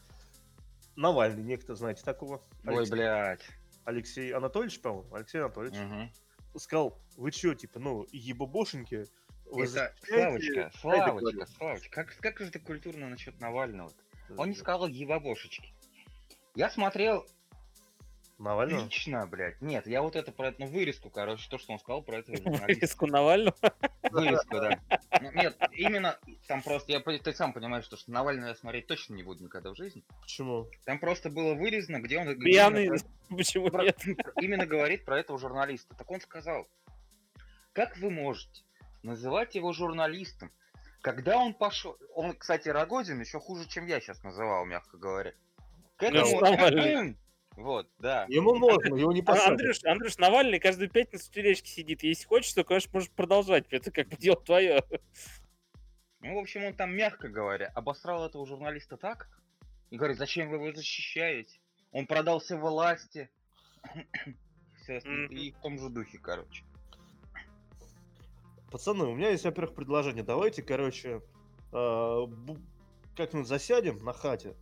Навальный, некто, знаете такого? Ой, Алексей, блядь. Алексей Анатольевич, по-моему? Алексей Анатольевич. Мгм. Сказал, вы чё, типа, ну, ебобошеньки? Вы Это Славочка, Славочка, Славочка. Как, как же ты культурно насчет Навального? Он не сказал ебабошечки. Я смотрел Навального? лично, блядь. Нет, я вот это про эту ну, вырезку, короче, то, что он сказал про этого журналиста. Вырезку Навального? Вырезку, да. Ну, нет, именно там просто, я, ты сам понимаешь, что, что Навального я смотреть точно не буду никогда в жизни. Почему? Там просто было вырезано, где он... где Пьяный, именно почему про- нет? именно говорит про этого журналиста. Так он сказал, как вы можете называть его журналистом, когда он пошел... Он, кстати, Рогозин еще хуже, чем я сейчас называл, мягко говоря. К Ну, этому... Вот, да. Ему можно, его не А, посадят. Андрюш, Андрюш, Навальный каждую пятницу в тележке сидит. Если хочешь, то, конечно, можешь продолжать. Это как бы дело твое. Ну, в общем, он там, мягко говоря, обосрал этого журналиста так, и говорит, зачем вы его защищаете? Он продался власти. И в том же духе, короче. Пацаны, у меня есть, во-первых, предложение. Давайте, короче, э, бу- как-нибудь засядем на хате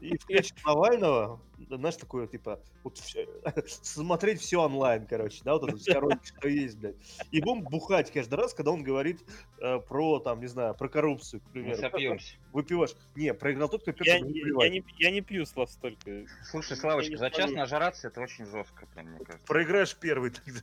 и включим Навального, знаешь, такое, типа, вот смотреть все онлайн, короче, да, вот это ролики, что есть, блядь. И будем бухать каждый раз, когда он говорит э, про, там, не знаю, про коррупцию, к Мы примеру. сопьемся. Выпиваешь. Не, проиграл тот, кто Я, я- не, я не пью, Слав, столько. Слушай, Славочка, за час нажраться это очень жестко, прям, мне кажется. Проиграешь первый тогда.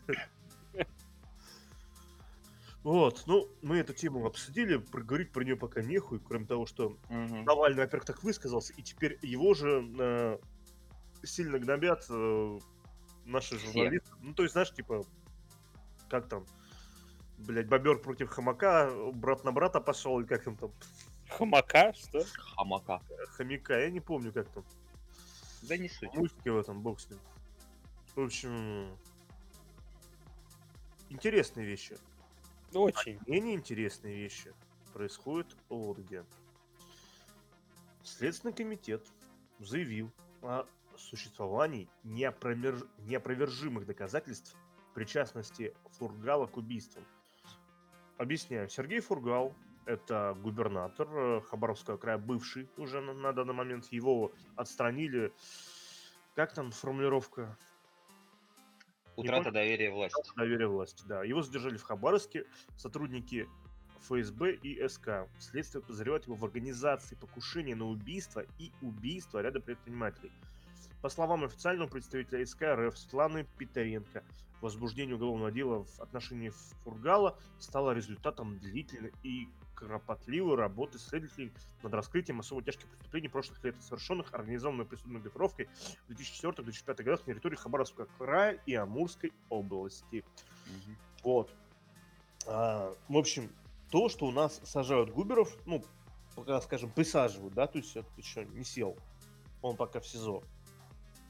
Вот, ну, мы эту тему обсудили, проговорить про нее пока нехуй, кроме того, что Мгм. Навальный, во-первых, так высказался, и теперь его же э, сильно гнобят э, наши Все. журналисты. Ну, то есть, знаешь, типа, как там, блядь, бобер против хомяка, брат на брата пошел, или как там там, Хомака, что? Хамака. хомяка, я не помню, как там, Да не суть. мультики в этом, бог с ним. В общем, интересные вещи. Очень. Менее интересные вещи происходят вот где. Следственный комитет заявил о существовании неопромер- неопровержимых доказательств причастности Фургала к убийствам. Объясняю. Сергей Фургал – это губернатор э, Хабаровского края, бывший уже на, на данный момент. Его отстранили. Как там формулировка? Утрата доверия власти. доверия власти, да. Его задержали в Хабаровске сотрудники ФСБ и СК. Следствие подозревает его в организации покушения на убийство и убийство ряда предпринимателей. По словам официального представителя СК РФ Светланы Петренко, возбуждение уголовного дела в отношении Фургала стало результатом длительной и кропотливой работы следователей над раскрытием особо тяжких преступлений прошлых лет, совершенных организованной преступной группировкой в 2004-2005 годах на территории Хабаровского края и Амурской области. Мгм. Вот. А, в общем, то, что у нас сажают Губеров, ну, пока, скажем, присаживают, да, то есть это еще не сел, он пока в СИЗО.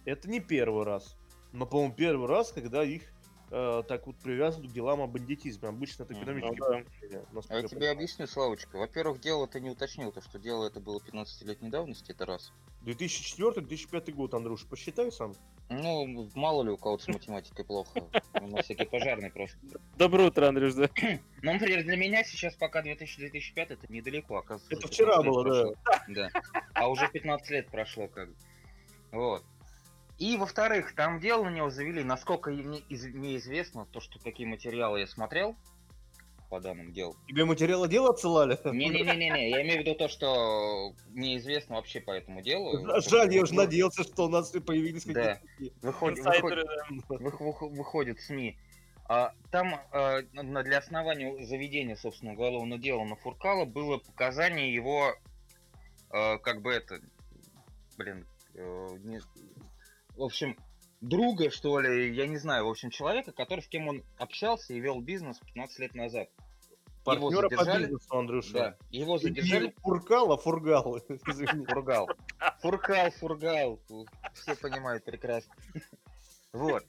Это не первый раз. Но, по-моему, первый раз, когда их э, так вот привязывают к делам о бандитизме. Обычно это экономические Ну да. преступления, А я я тебе понимаю. объясню, Славочка. Во-первых, дело ты не уточнил, то, что дело это было 15-летней давности, это раз. 2004-2005 год, Андрюш, посчитай сам. Ну, мало ли у кого-то с математикой плохо. На всякий пожарный просто. Доброе утро, Андрюш, да. Ну, например, для меня сейчас пока 2000-2005 это недалеко, оказывается. Это вчера 15 лет было, да. Да. А уже 15 лет прошло как бы. Вот. И, во-вторых, там дело на него завели, насколько мне, из- мне известно, то, что какие материалы я смотрел по данному делу. Тебе материалы дела отсылали? Не-не-не-не, я имею в виду то, что мне известно вообще по этому делу. Жаль, я уже Ну, надеялся, что у нас появились какие-то... выходят СМИ. А, там а, для основания заведения, собственно, уголовного дела на Фуркала было показание его, а, как бы это, блин, э, не- в общем, друга, что ли, я не знаю, в общем, человека, который, с кем он общался и вел бизнес 15 лет назад. Партнера по задержали. бизнесу, Андрюша. Да, его задержали, Не Фуркал, а Фургал. Извини. Фургал. Фуркал, фургал, все понимают прекрасно. Вот.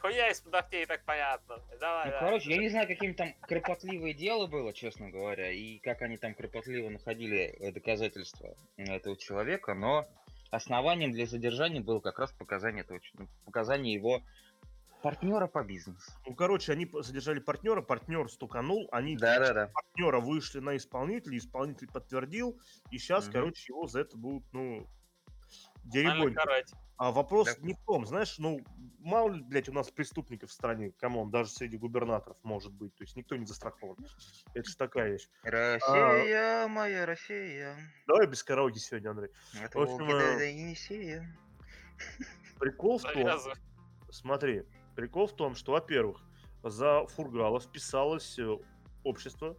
Хуя из-под ногтей, так понятно. Давай, Ну, да. короче, я не знаю, каким там кропотливое дело было, честно говоря, и как они там кропотливо находили доказательства этого человека, но основанием для задержания было как раз показание этого, ну, показание его партнера по бизнесу. Ну, короче, они задержали партнера, партнер стуканул, они Да-да-да. партнера вышли на исполнителя, исполнитель подтвердил, и сейчас, Мгм. короче, его за это будут, ну, Карать. А вопрос Да. не в том, знаешь, ну, мало ли, блядь, у нас преступников в стране, come on, даже среди губернаторов может быть, то есть никто не застрахован. Это же такая вещь. Россия, моя Россия. Давай без караоке сегодня, Андрей. Это В общем, э. Прикол в том, смотри, прикол в том, что, во-первых, за Фургала вписалось э, общество,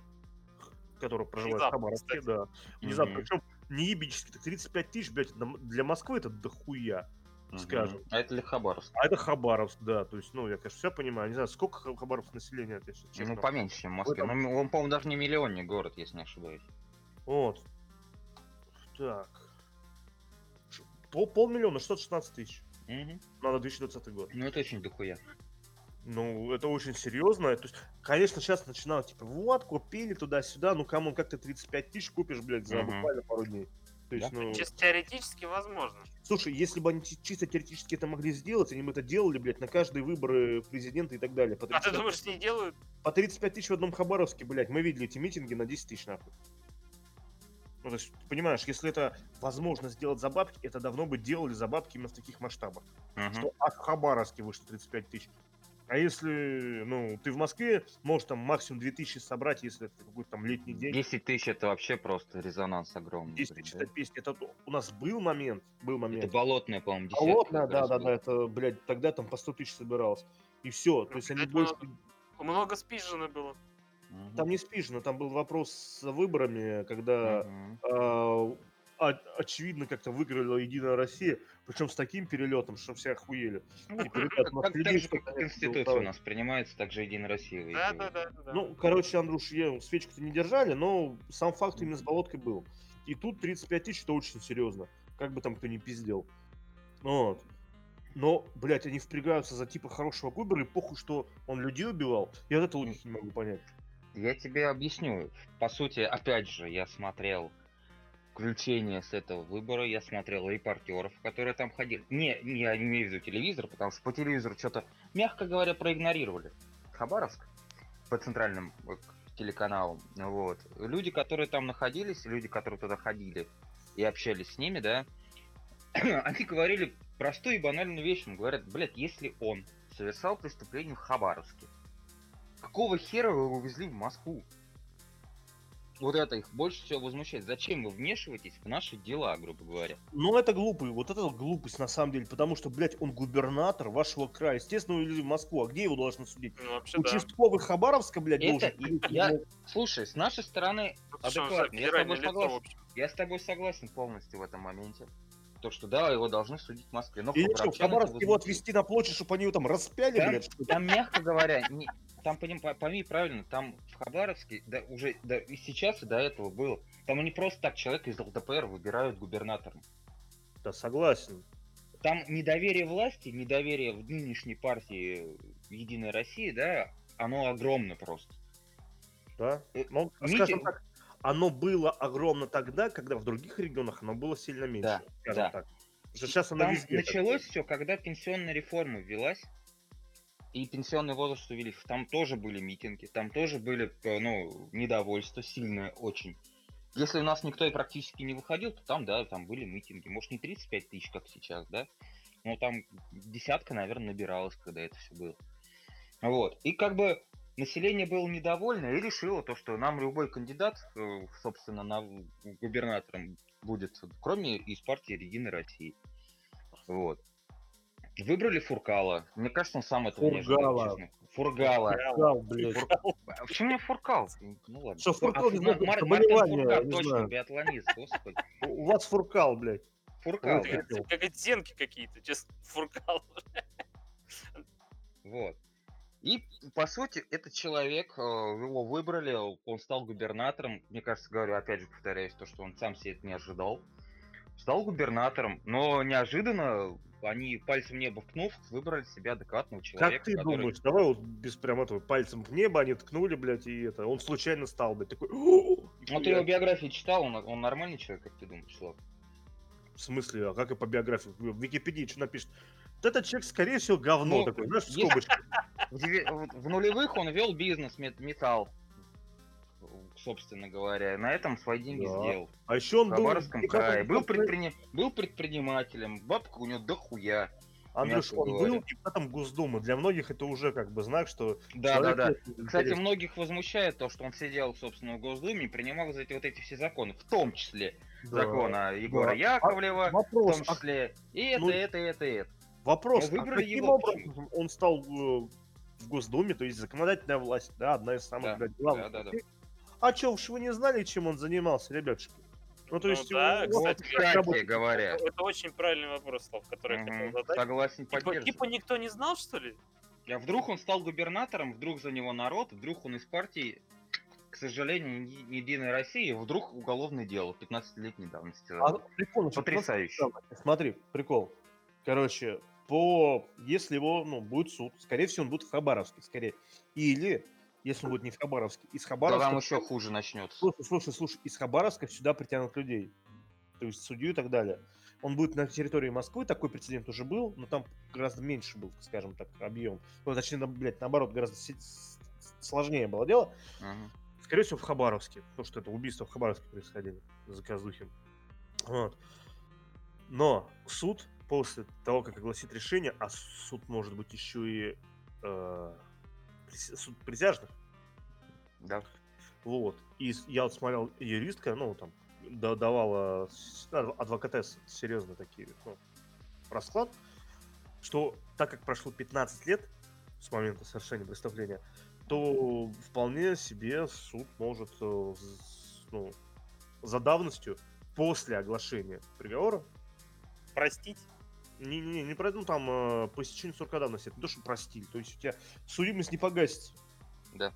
которое проживает в Хабаровске, кстати. да. Внезапно, причем не ебически, так 35 тысяч, блядь, для- для Москвы это дохуя. Мгм. скажем. А это ли Хабаровск? А это Хабаровск, да, то есть, ну, я, конечно, все понимаю, не знаю, сколько Ха- Хабаровск населения, это, если честно. Ну, поменьше, чем в Москве. этом- Ну, он, по-моему, даже не миллионник город, если не ошибаюсь. Вот. Так. Пол, полмиллиона, 616 тысяч. Мгм. Надо 2020 год. Ну, это очень дохуя. Ну, это очень серьезно. То есть, конечно, сейчас начинают, типа, вот, купили туда-сюда, ну, кому как ты 35 тысяч купишь, блядь, за Мгм. буквально пару дней. То есть, Да. ну, Чисто теоретически возможно. слушай, если бы они чи- чисто теоретически это могли сделать, они бы это делали, блядь, на каждые выборы президента и так далее. По А ты 35 думаешь, не делают? По 35 тысяч в одном Хабаровске, блядь, мы видели эти митинги на 10 тысяч, нахуй. Ну, то есть, понимаешь, если это возможно сделать за бабки, это давно бы делали за бабки именно в таких масштабах. Мгм. Что а в Хабаровске вышло 35 тысяч. А если, ну, ты в Москве, можешь там максимум 2000 собрать, если это какой-то там летний день. 10 тысяч это вообще просто резонанс огромный. 10 блин, тысяч да? это песня. Это у нас был момент, был Это момент. болотная, по-моему, десятка. Болотная, да, да, да, это, блядь, тогда там по 100 тысяч собиралось. И все, то есть они больше... Много спижено было. Там не спижено, там был вопрос с выборами, когда а, очевидно как-то выиграла Единая Россия, причем с таким перелетом, что все охуели. Ну, Типа, ребят, у как, так же, как Конституция у нас принимается, так же Единая Россия Да, да, да, да, да. Ну, короче, Андрюш, я, свечку-то не держали, но сам факт именно с болоткой был. И тут 35 тысяч, это очень серьезно. Как бы там кто ни пиздел. Вот. Но, блядь, они впрягаются за типа хорошего Губера, и похуй, что он людей убивал. Я вот это логики не могу понять. Я тебе объясню. По сути, опять же, я смотрел включение с этого выбора, я смотрел репортеров, которые там ходили. Не, не, я не имею в виду телевизор, потому что по телевизору что-то, мягко говоря, проигнорировали. Хабаровск по центральным э, телеканалам. Вот. Люди, которые там находились, люди, которые туда ходили и общались с ними, да, они говорили простую и банальную вещь. Он говорят, блядь, если он совершал преступление в Хабаровске, какого хера вы его увезли в Москву? Вот это их больше всего возмущает. Зачем вы вмешиваетесь в наши дела, грубо говоря? Ну, это глупый, вот это глупость на самом деле, потому что, блядь, он губернатор вашего края. Естественно, увезли в Москву, а где его должны судить? Ну, вообще, да. Участковый Хабаровска, блядь, Это должен. и- я- Слушай, с нашей стороны за адекватно. Я с тобой согласен. Я с тобой согласен полностью в этом моменте. То, что да, его должны судить в Москве. Но Или что, Хабаровск его отвезти на площадь, чтобы они его там распяли, Там, блядь? что ли? там, мягко говоря, не- там, поним- по- пойми правильно, там в Хабаровске, да, уже да, и сейчас, и до этого было, там они просто так человека из ЛДПР выбирают губернатором. Да, согласен. Там недоверие власти, недоверие в нынешней партии Единая Россия, да, оно огромно просто. Да. Э, Ну, Митя- скажем так, оно было огромно тогда, когда в других регионах оно было сильно меньше. Да, скажем да. так. Потому что сейчас оно Там везде началось такое. все, когда пенсионная реформа ввелась, и пенсионный возраст увеличился. Там тоже были митинги, там тоже были, э, ну, недовольство сильное очень. Если у нас никто и практически не выходил, то там, да, там были митинги. Может, не 35 тысяч, как сейчас, да? Но там десятка, наверное, набиралась, когда это все было. Вот. И как бы население было недовольно и решило то, что нам любой кандидат, э, собственно, на губернатором будет, кроме из партии Единой России. Вот. Выбрали Фуркала. Мне кажется, он сам не ожидал, Фургала. Фургала. Да, блядь. А почему мне Фуркал? Ну ладно. Что, Фуркал А, не Мар- заболевание, Мартин Фуркал, точно, знаю. биатлонист, господи. У вас фуркал, блядь. Фуркал, это. Как, как оттенки какие-то, честно, фуркал. Вот. И, по сути, этот человек, э, его выбрали, он стал губернатором. Мне кажется, говорю, опять же, повторяюсь, то, что он сам себе это не ожидал. Стал губернатором, но неожиданно они пальцем в небо ткнув, выбрали себе адекватного человека. Как ты который- думаешь, давай вот без прям этого пальцем в небо они ткнули, блядь, и это, он случайно стал, блядь, такой, «О, Ну, ты нихуя». его биографию читал, он, он нормальный человек, как ты думаешь, Слав? В смысле, а как и по биографии? В Википедии что напишет? Этот человек, скорее всего, говно Ну, такой, знаешь, в скобочках. В, в- в нулевых он вел бизнес мет- металл, собственно говоря. На этом свои деньги Да. сделал. А еще он В был... Крае. Был, как он- предприни- был предпринимателем, бабка у него дохуя. Андрюш, он говоря. был депутатом Госдумы. Для многих это уже как бы знак, что... Да, да, да. Кстати, многих возмущает то, что он сидел, собственно, в Госдуме и принимал вот эти, вот эти все законы, в том числе Да. закона Егора Да. Яковлева, в Вопрос, том а числе и это, ну, это, это, это. Вопрос, а каким его образом он стал э, в Госдуме, то есть законодательная власть, да, одна из самых Да, блядь, главных. да, да, да. А чё, уж вы не знали, чем он занимался, ребятушки? Ну, то Ну есть... да, вас кстати, Кстати говоря, Это очень правильный вопрос, Слав, который я хотел задать. согласен, Типа, типа никто не знал, что ли? А вдруг он стал губернатором, вдруг за него народ, вдруг он из партии, к сожалению, не Единой России, вдруг уголовное дело 15-летней давности. А, прикольно, что Потрясающе. Смотри, прикол. Короче, по... Если его, ну, будет суд, скорее всего, он будет в Хабаровске, скорее. Или, если он будет не в Хабаровске, из Да Хабаровска... там еще хуже начнется. Слушай, слушай, слушай, из Хабаровска сюда притянут людей. То есть судью и так далее. Он будет на территории Москвы, такой прецедент уже был, но там гораздо меньше был, скажем так, объем. Ну, точнее, блядь, наоборот, гораздо сложнее было дело. Мгм. Скорее всего, в Хабаровске, потому что это убийство в Хабаровске происходили, заказухи. Вот. Но суд после того, как огласит решение, а суд может быть еще и э, суд присяжных, Да. вот. И я вот смотрел, юристка, ну, там, да- давала с- адв- адвокатесса серьезно такие, ну, расклад, что так как прошло 15 лет с момента совершения преступления, то вполне себе суд может, э, ну, за давностью после оглашения приговора Простить? Не, не, не, про- ну там э, по истечению срока давности, это не то, что простили, то есть у тебя судимость не погасится. Да.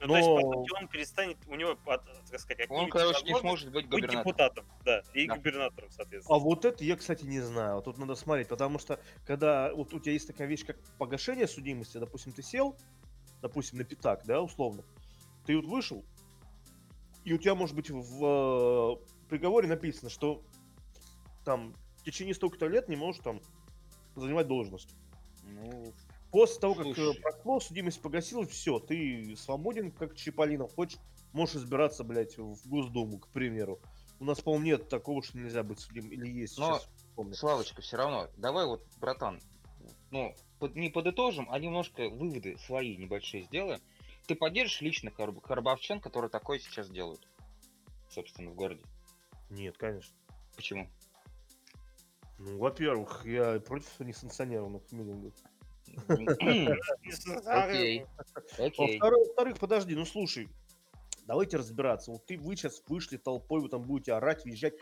Ну, то есть, по Но- сути, он перестанет, у него, так сказать, Он, короче, не сможет быть быть губернатором. депутатом, да, и Да. губернатором, соответственно. А вот это я, кстати, не знаю. Тут надо смотреть, потому что когда вот у тебя есть такая вещь, как погашение судимости, допустим, ты сел, допустим, на пятак, да, условно, ты вот вышел, и у тебя, может быть, в э, приговоре написано, что там в течение столько-то лет не можешь там занимать должность. Ну, После того, как э, Слушай. прошло, судимость погасилась, все, ты свободен, как Чиполлинов, хочешь, можешь избираться, блядь, в Госдуму, к примеру. У нас, по-моему, нет такого, что нельзя быть судим, или есть Но сейчас. Славочка, все равно, давай вот, братан, ну, под- не подытожим, а немножко выводы свои небольшие сделаем. Ты поддержишь лично Харб- Харбовчан, которые такое сейчас делают, собственно, в городе? Нет, конечно. Почему? Ну, во-первых, я против несанкционированных митингов. Окей, окей. Во-вторых, подожди, ну слушай, давайте разбираться. Вот ты, вы сейчас вышли толпой, вы там будете орать, визжать.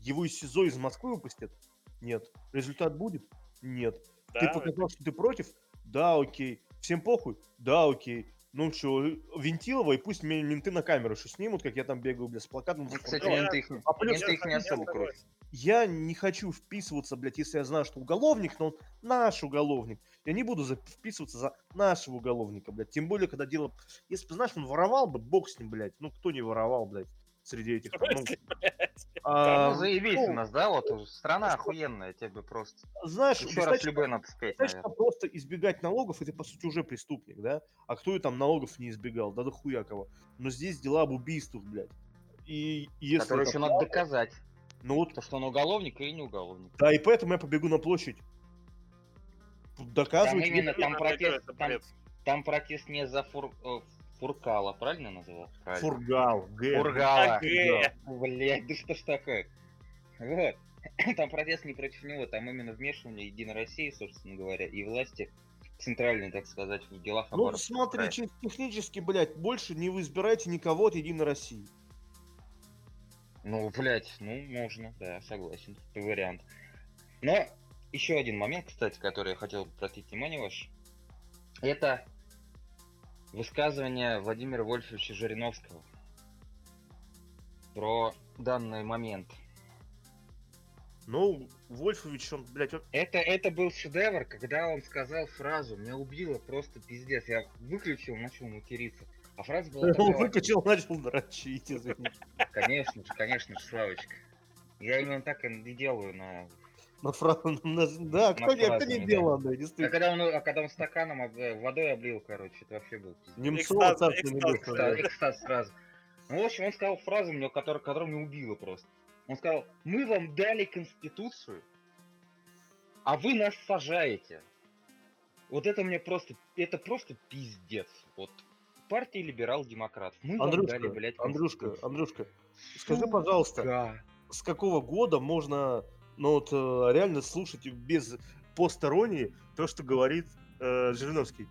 Его из СИЗО из Москвы выпустят? Нет. Результат будет? Нет. Ты показал, что ты против? Да, окей. Всем похуй? Да, окей. Ну что, Вентилова, и пусть менты на камеру что снимут, как я там бегаю, бля, с плакатом. Ну, Кстати, менты их, А плюс менты их не я особо крутят. Я не хочу вписываться, блядь, если я знаю, что уголовник, но он наш уголовник. Я не буду вписываться за нашего уголовника, блядь. Тем более, когда дело... Если бы, знаешь, он воровал бы, бог с ним, блядь. Ну, кто не воровал, блядь, среди этих... ну, а, Ну, ну, у нас, да, вот страна охуенная, тебе просто. Знаешь, Еще раз достаточно- любой надо спеть, достаточно наверное. просто избегать налогов, это, по сути, уже преступник, да? А кто и там налогов не избегал? Да дохуя кого. Но здесь дела об убийствах, блядь. И если... Который это еще надо доказать, Ну вот, то, что он уголовник или не уголовник. да, и поэтому я побегу на площадь. Доказывать... Там именно- там надо протест, там-. Там протест не за фур... э, Фуркала, правильно называл? Правильно. Фургал, Г. Фургала. Ага. Блять, да что ж такое? Вот. Там протест не против него, там именно вмешивание Единой России, собственно говоря, и власти центральной, так сказать, в делах Ну, смотри, чисто технически, блядь, больше не вы избираете никого от Единой России. Ну, блядь, ну, можно, да, согласен, это вариант. Но еще один момент, кстати, который я хотел обратить внимание ваше, это высказывание Владимира Вольфовича Жириновского про данный момент. Ну, Вольфович, он, блядь, он- Это, это был шедевр, когда он сказал фразу, меня убило просто пиздец. Я выключил, начал материться. А фраза была он такая, выкачал, начал дрочить, извини. конечно же, конечно же, Славочка. Я именно так и делаю на... На фра- на- Да, кто не, кто фразу, не да. делал, Андрей, А действительно. когда он, а когда он стаканом об- э, водой облил, короче, это вообще был пиздец. Немцова Экстаз, царство экстаз, да. экстаз сразу. Ну, в общем, он сказал фразу, мне, которая, которая меня убила просто. Он сказал, мы вам дали конституцию, а вы нас сажаете. Вот это мне просто, это просто пиздец. Вот партия либерал-демократов. Мы Андрюшка, дали, блядь, Андрюшка. Андрюшка, скажи, пожалуйста, с какого года можно, ну вот, э, реально слушать без посторонней то, что говорит э, Жириновский?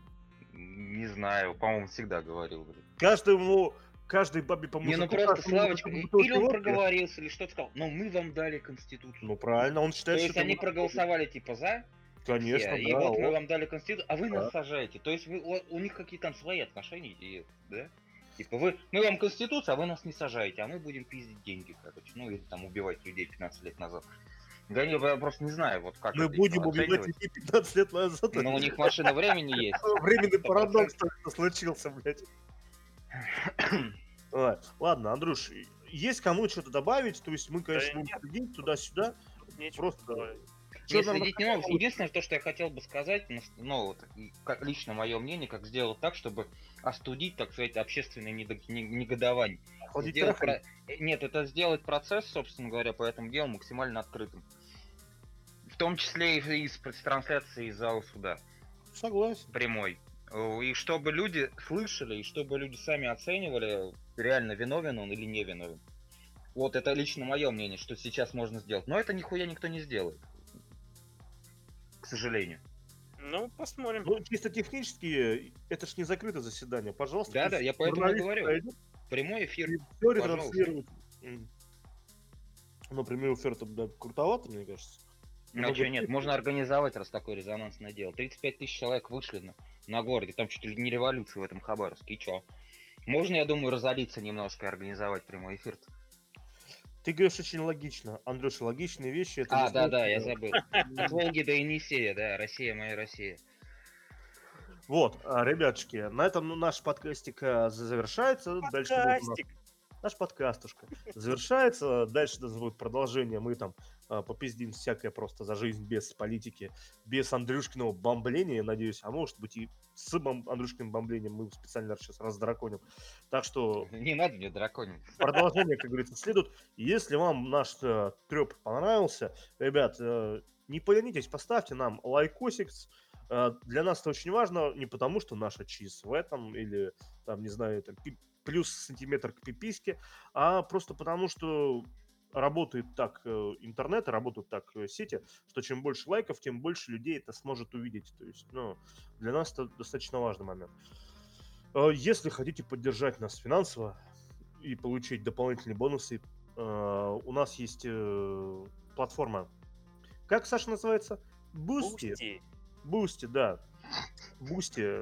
Не знаю, по-моему, всегда говорил, блядь. Каждому, каждой бабе по Не, ну мужику, просто, Славочка, мужику или он проговорился, или что-то сказал. Но мы вам дали конституцию. Ну правильно, он То считает, есть что это они вот- проголосовали типа за, Конечно, все, и да, вот мы вам дали конституцию, а вы Да. нас сажаете. То есть вы, у, у них какие-то там свои отношения, и, да? Типа вы, мы вам конституцию, а вы нас не сажаете, а мы будем пиздить деньги, короче. Ну или там убивать людей 15 лет назад. Да я я просто не знаю, вот как Мы это будем убивать людей 15 лет назад. Но у них машина времени есть. Временный парадокс только случился, блядь. Ладно, Андрюш, есть кому что-то добавить? То есть мы, конечно, будем следить туда-сюда. Просто Мне нам следить не надо. Единственное, то, что я хотел бы сказать, ну, ну, вот, как лично мое мнение, как сделать так, чтобы остудить, так сказать, общественное негодование. ходить Сделать про- э, Нет, это сделать процесс, собственно говоря, по этому делу максимально открытым. В том числе и из трансляции из зала суда Согласен. прямой. Э, И чтобы люди слышали, и чтобы люди сами оценивали, реально виновен он или не виновен. Вот это лично мое мнение, что сейчас можно сделать. Но это нихуя никто не сделает. К сожалению. Ну, посмотрим. Ну, чисто технически, это ж не закрытое заседание. Пожалуйста. Да-да, пусть я поэтому и говорю. пройдут, Прямой эфир. и Пожалуйста. ретранслируют. Ну, прямой эфир это да, крутовато, мне кажется. Ну что, нет, можно организовать, раз такое резонансное дело. 35 тысяч человек вышли на, на городе, там чуть ли не революция в этом Хабаровске, и чё? Можно, я думаю, разориться немножко и организовать прямой эфир. Ты говоришь очень логично. Андрюша, логичные вещи. Это А, да, да, я забыл. Волги до Енисея, да, Россия моя Россия. Вот, а, ребятушки, на этом ну, наш подкастик а, завершается. Дальше Подкастик. наш подкастушка завершается. Дальше у нас будет продолжение. Мы там попиздим всякое просто за жизнь без политики, без Андрюшкиного бомбления, надеюсь, а может быть и с бом- Андрюшкиным бомблением мы специально сейчас раздраконим. Так что Не надо мне драконить. продолжение, как говорится, следует. Если вам наш э, треп понравился, ребят, э, не поленитесь, поставьте нам лайкосик. Э, для нас это очень важно, не потому что наша чиз в этом, или, там, не знаю, там, плюс сантиметр к пиписке, а просто потому что работает так э, интернет, работают так э, сети, что чем больше лайков, тем больше людей это сможет увидеть. То есть, ну, для нас это достаточно важный момент. Э, Если хотите поддержать нас финансово и получить дополнительные бонусы, у нас есть платформа. Как Саша называется? Boosty. Boosty, да. Boosty.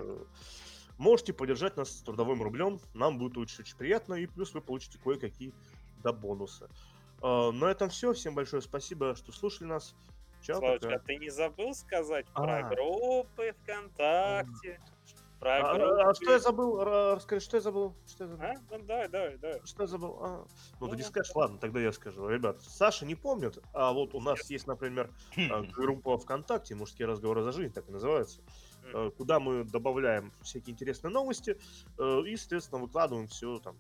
Можете поддержать нас с трудовым рублем. Нам будет очень-очень приятно. И плюс вы получите кое-какие да, бонусы. Э, На этом все. Всем большое спасибо, что слушали нас. Чао, Славочка, пока. а ты не забыл сказать А. про группы ВКонтакте? Про А, группы... а что я забыл? Ра- Расскажи, что я забыл? Что я забыл? А? Ну, давай, давай, давай. Что я забыл? А, ну, ты не Ну, скажешь, ладно, тогда я скажу. Ребят, Саша не помнит, а вот у нас есть, например, а, группа ВКонтакте «Мужские разговоры за жизнь», так и называется, куда мы добавляем всякие интересные новости и, соответственно, выкладываем все там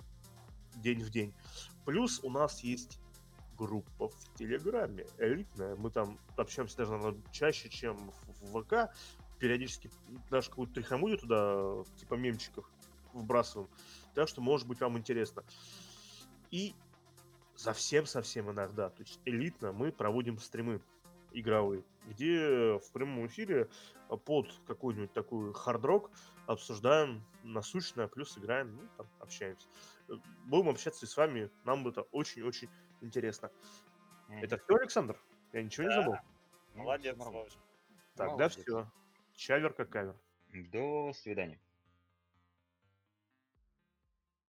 день в день. Плюс у нас есть группа в Телеграме, элитная. Мы там общаемся даже, наверное, чаще, чем в ВК. Периодически даже какую-то трихомудию туда, типа мемчиков, вбрасываем. Так что, может быть, вам интересно. И совсем-совсем иногда, то есть элитно, мы проводим стримы игровые, где в прямом эфире под какой-нибудь такой хард-рок обсуждаем насущное, плюс играем, ну, там, общаемся. Будем общаться и с вами, нам это очень-очень интересно. Это все, Александр? Я ничего не Да. забыл? Ну, Молодец. Славочка. Тогда Молодец. все. Чавер как кавер. До свидания.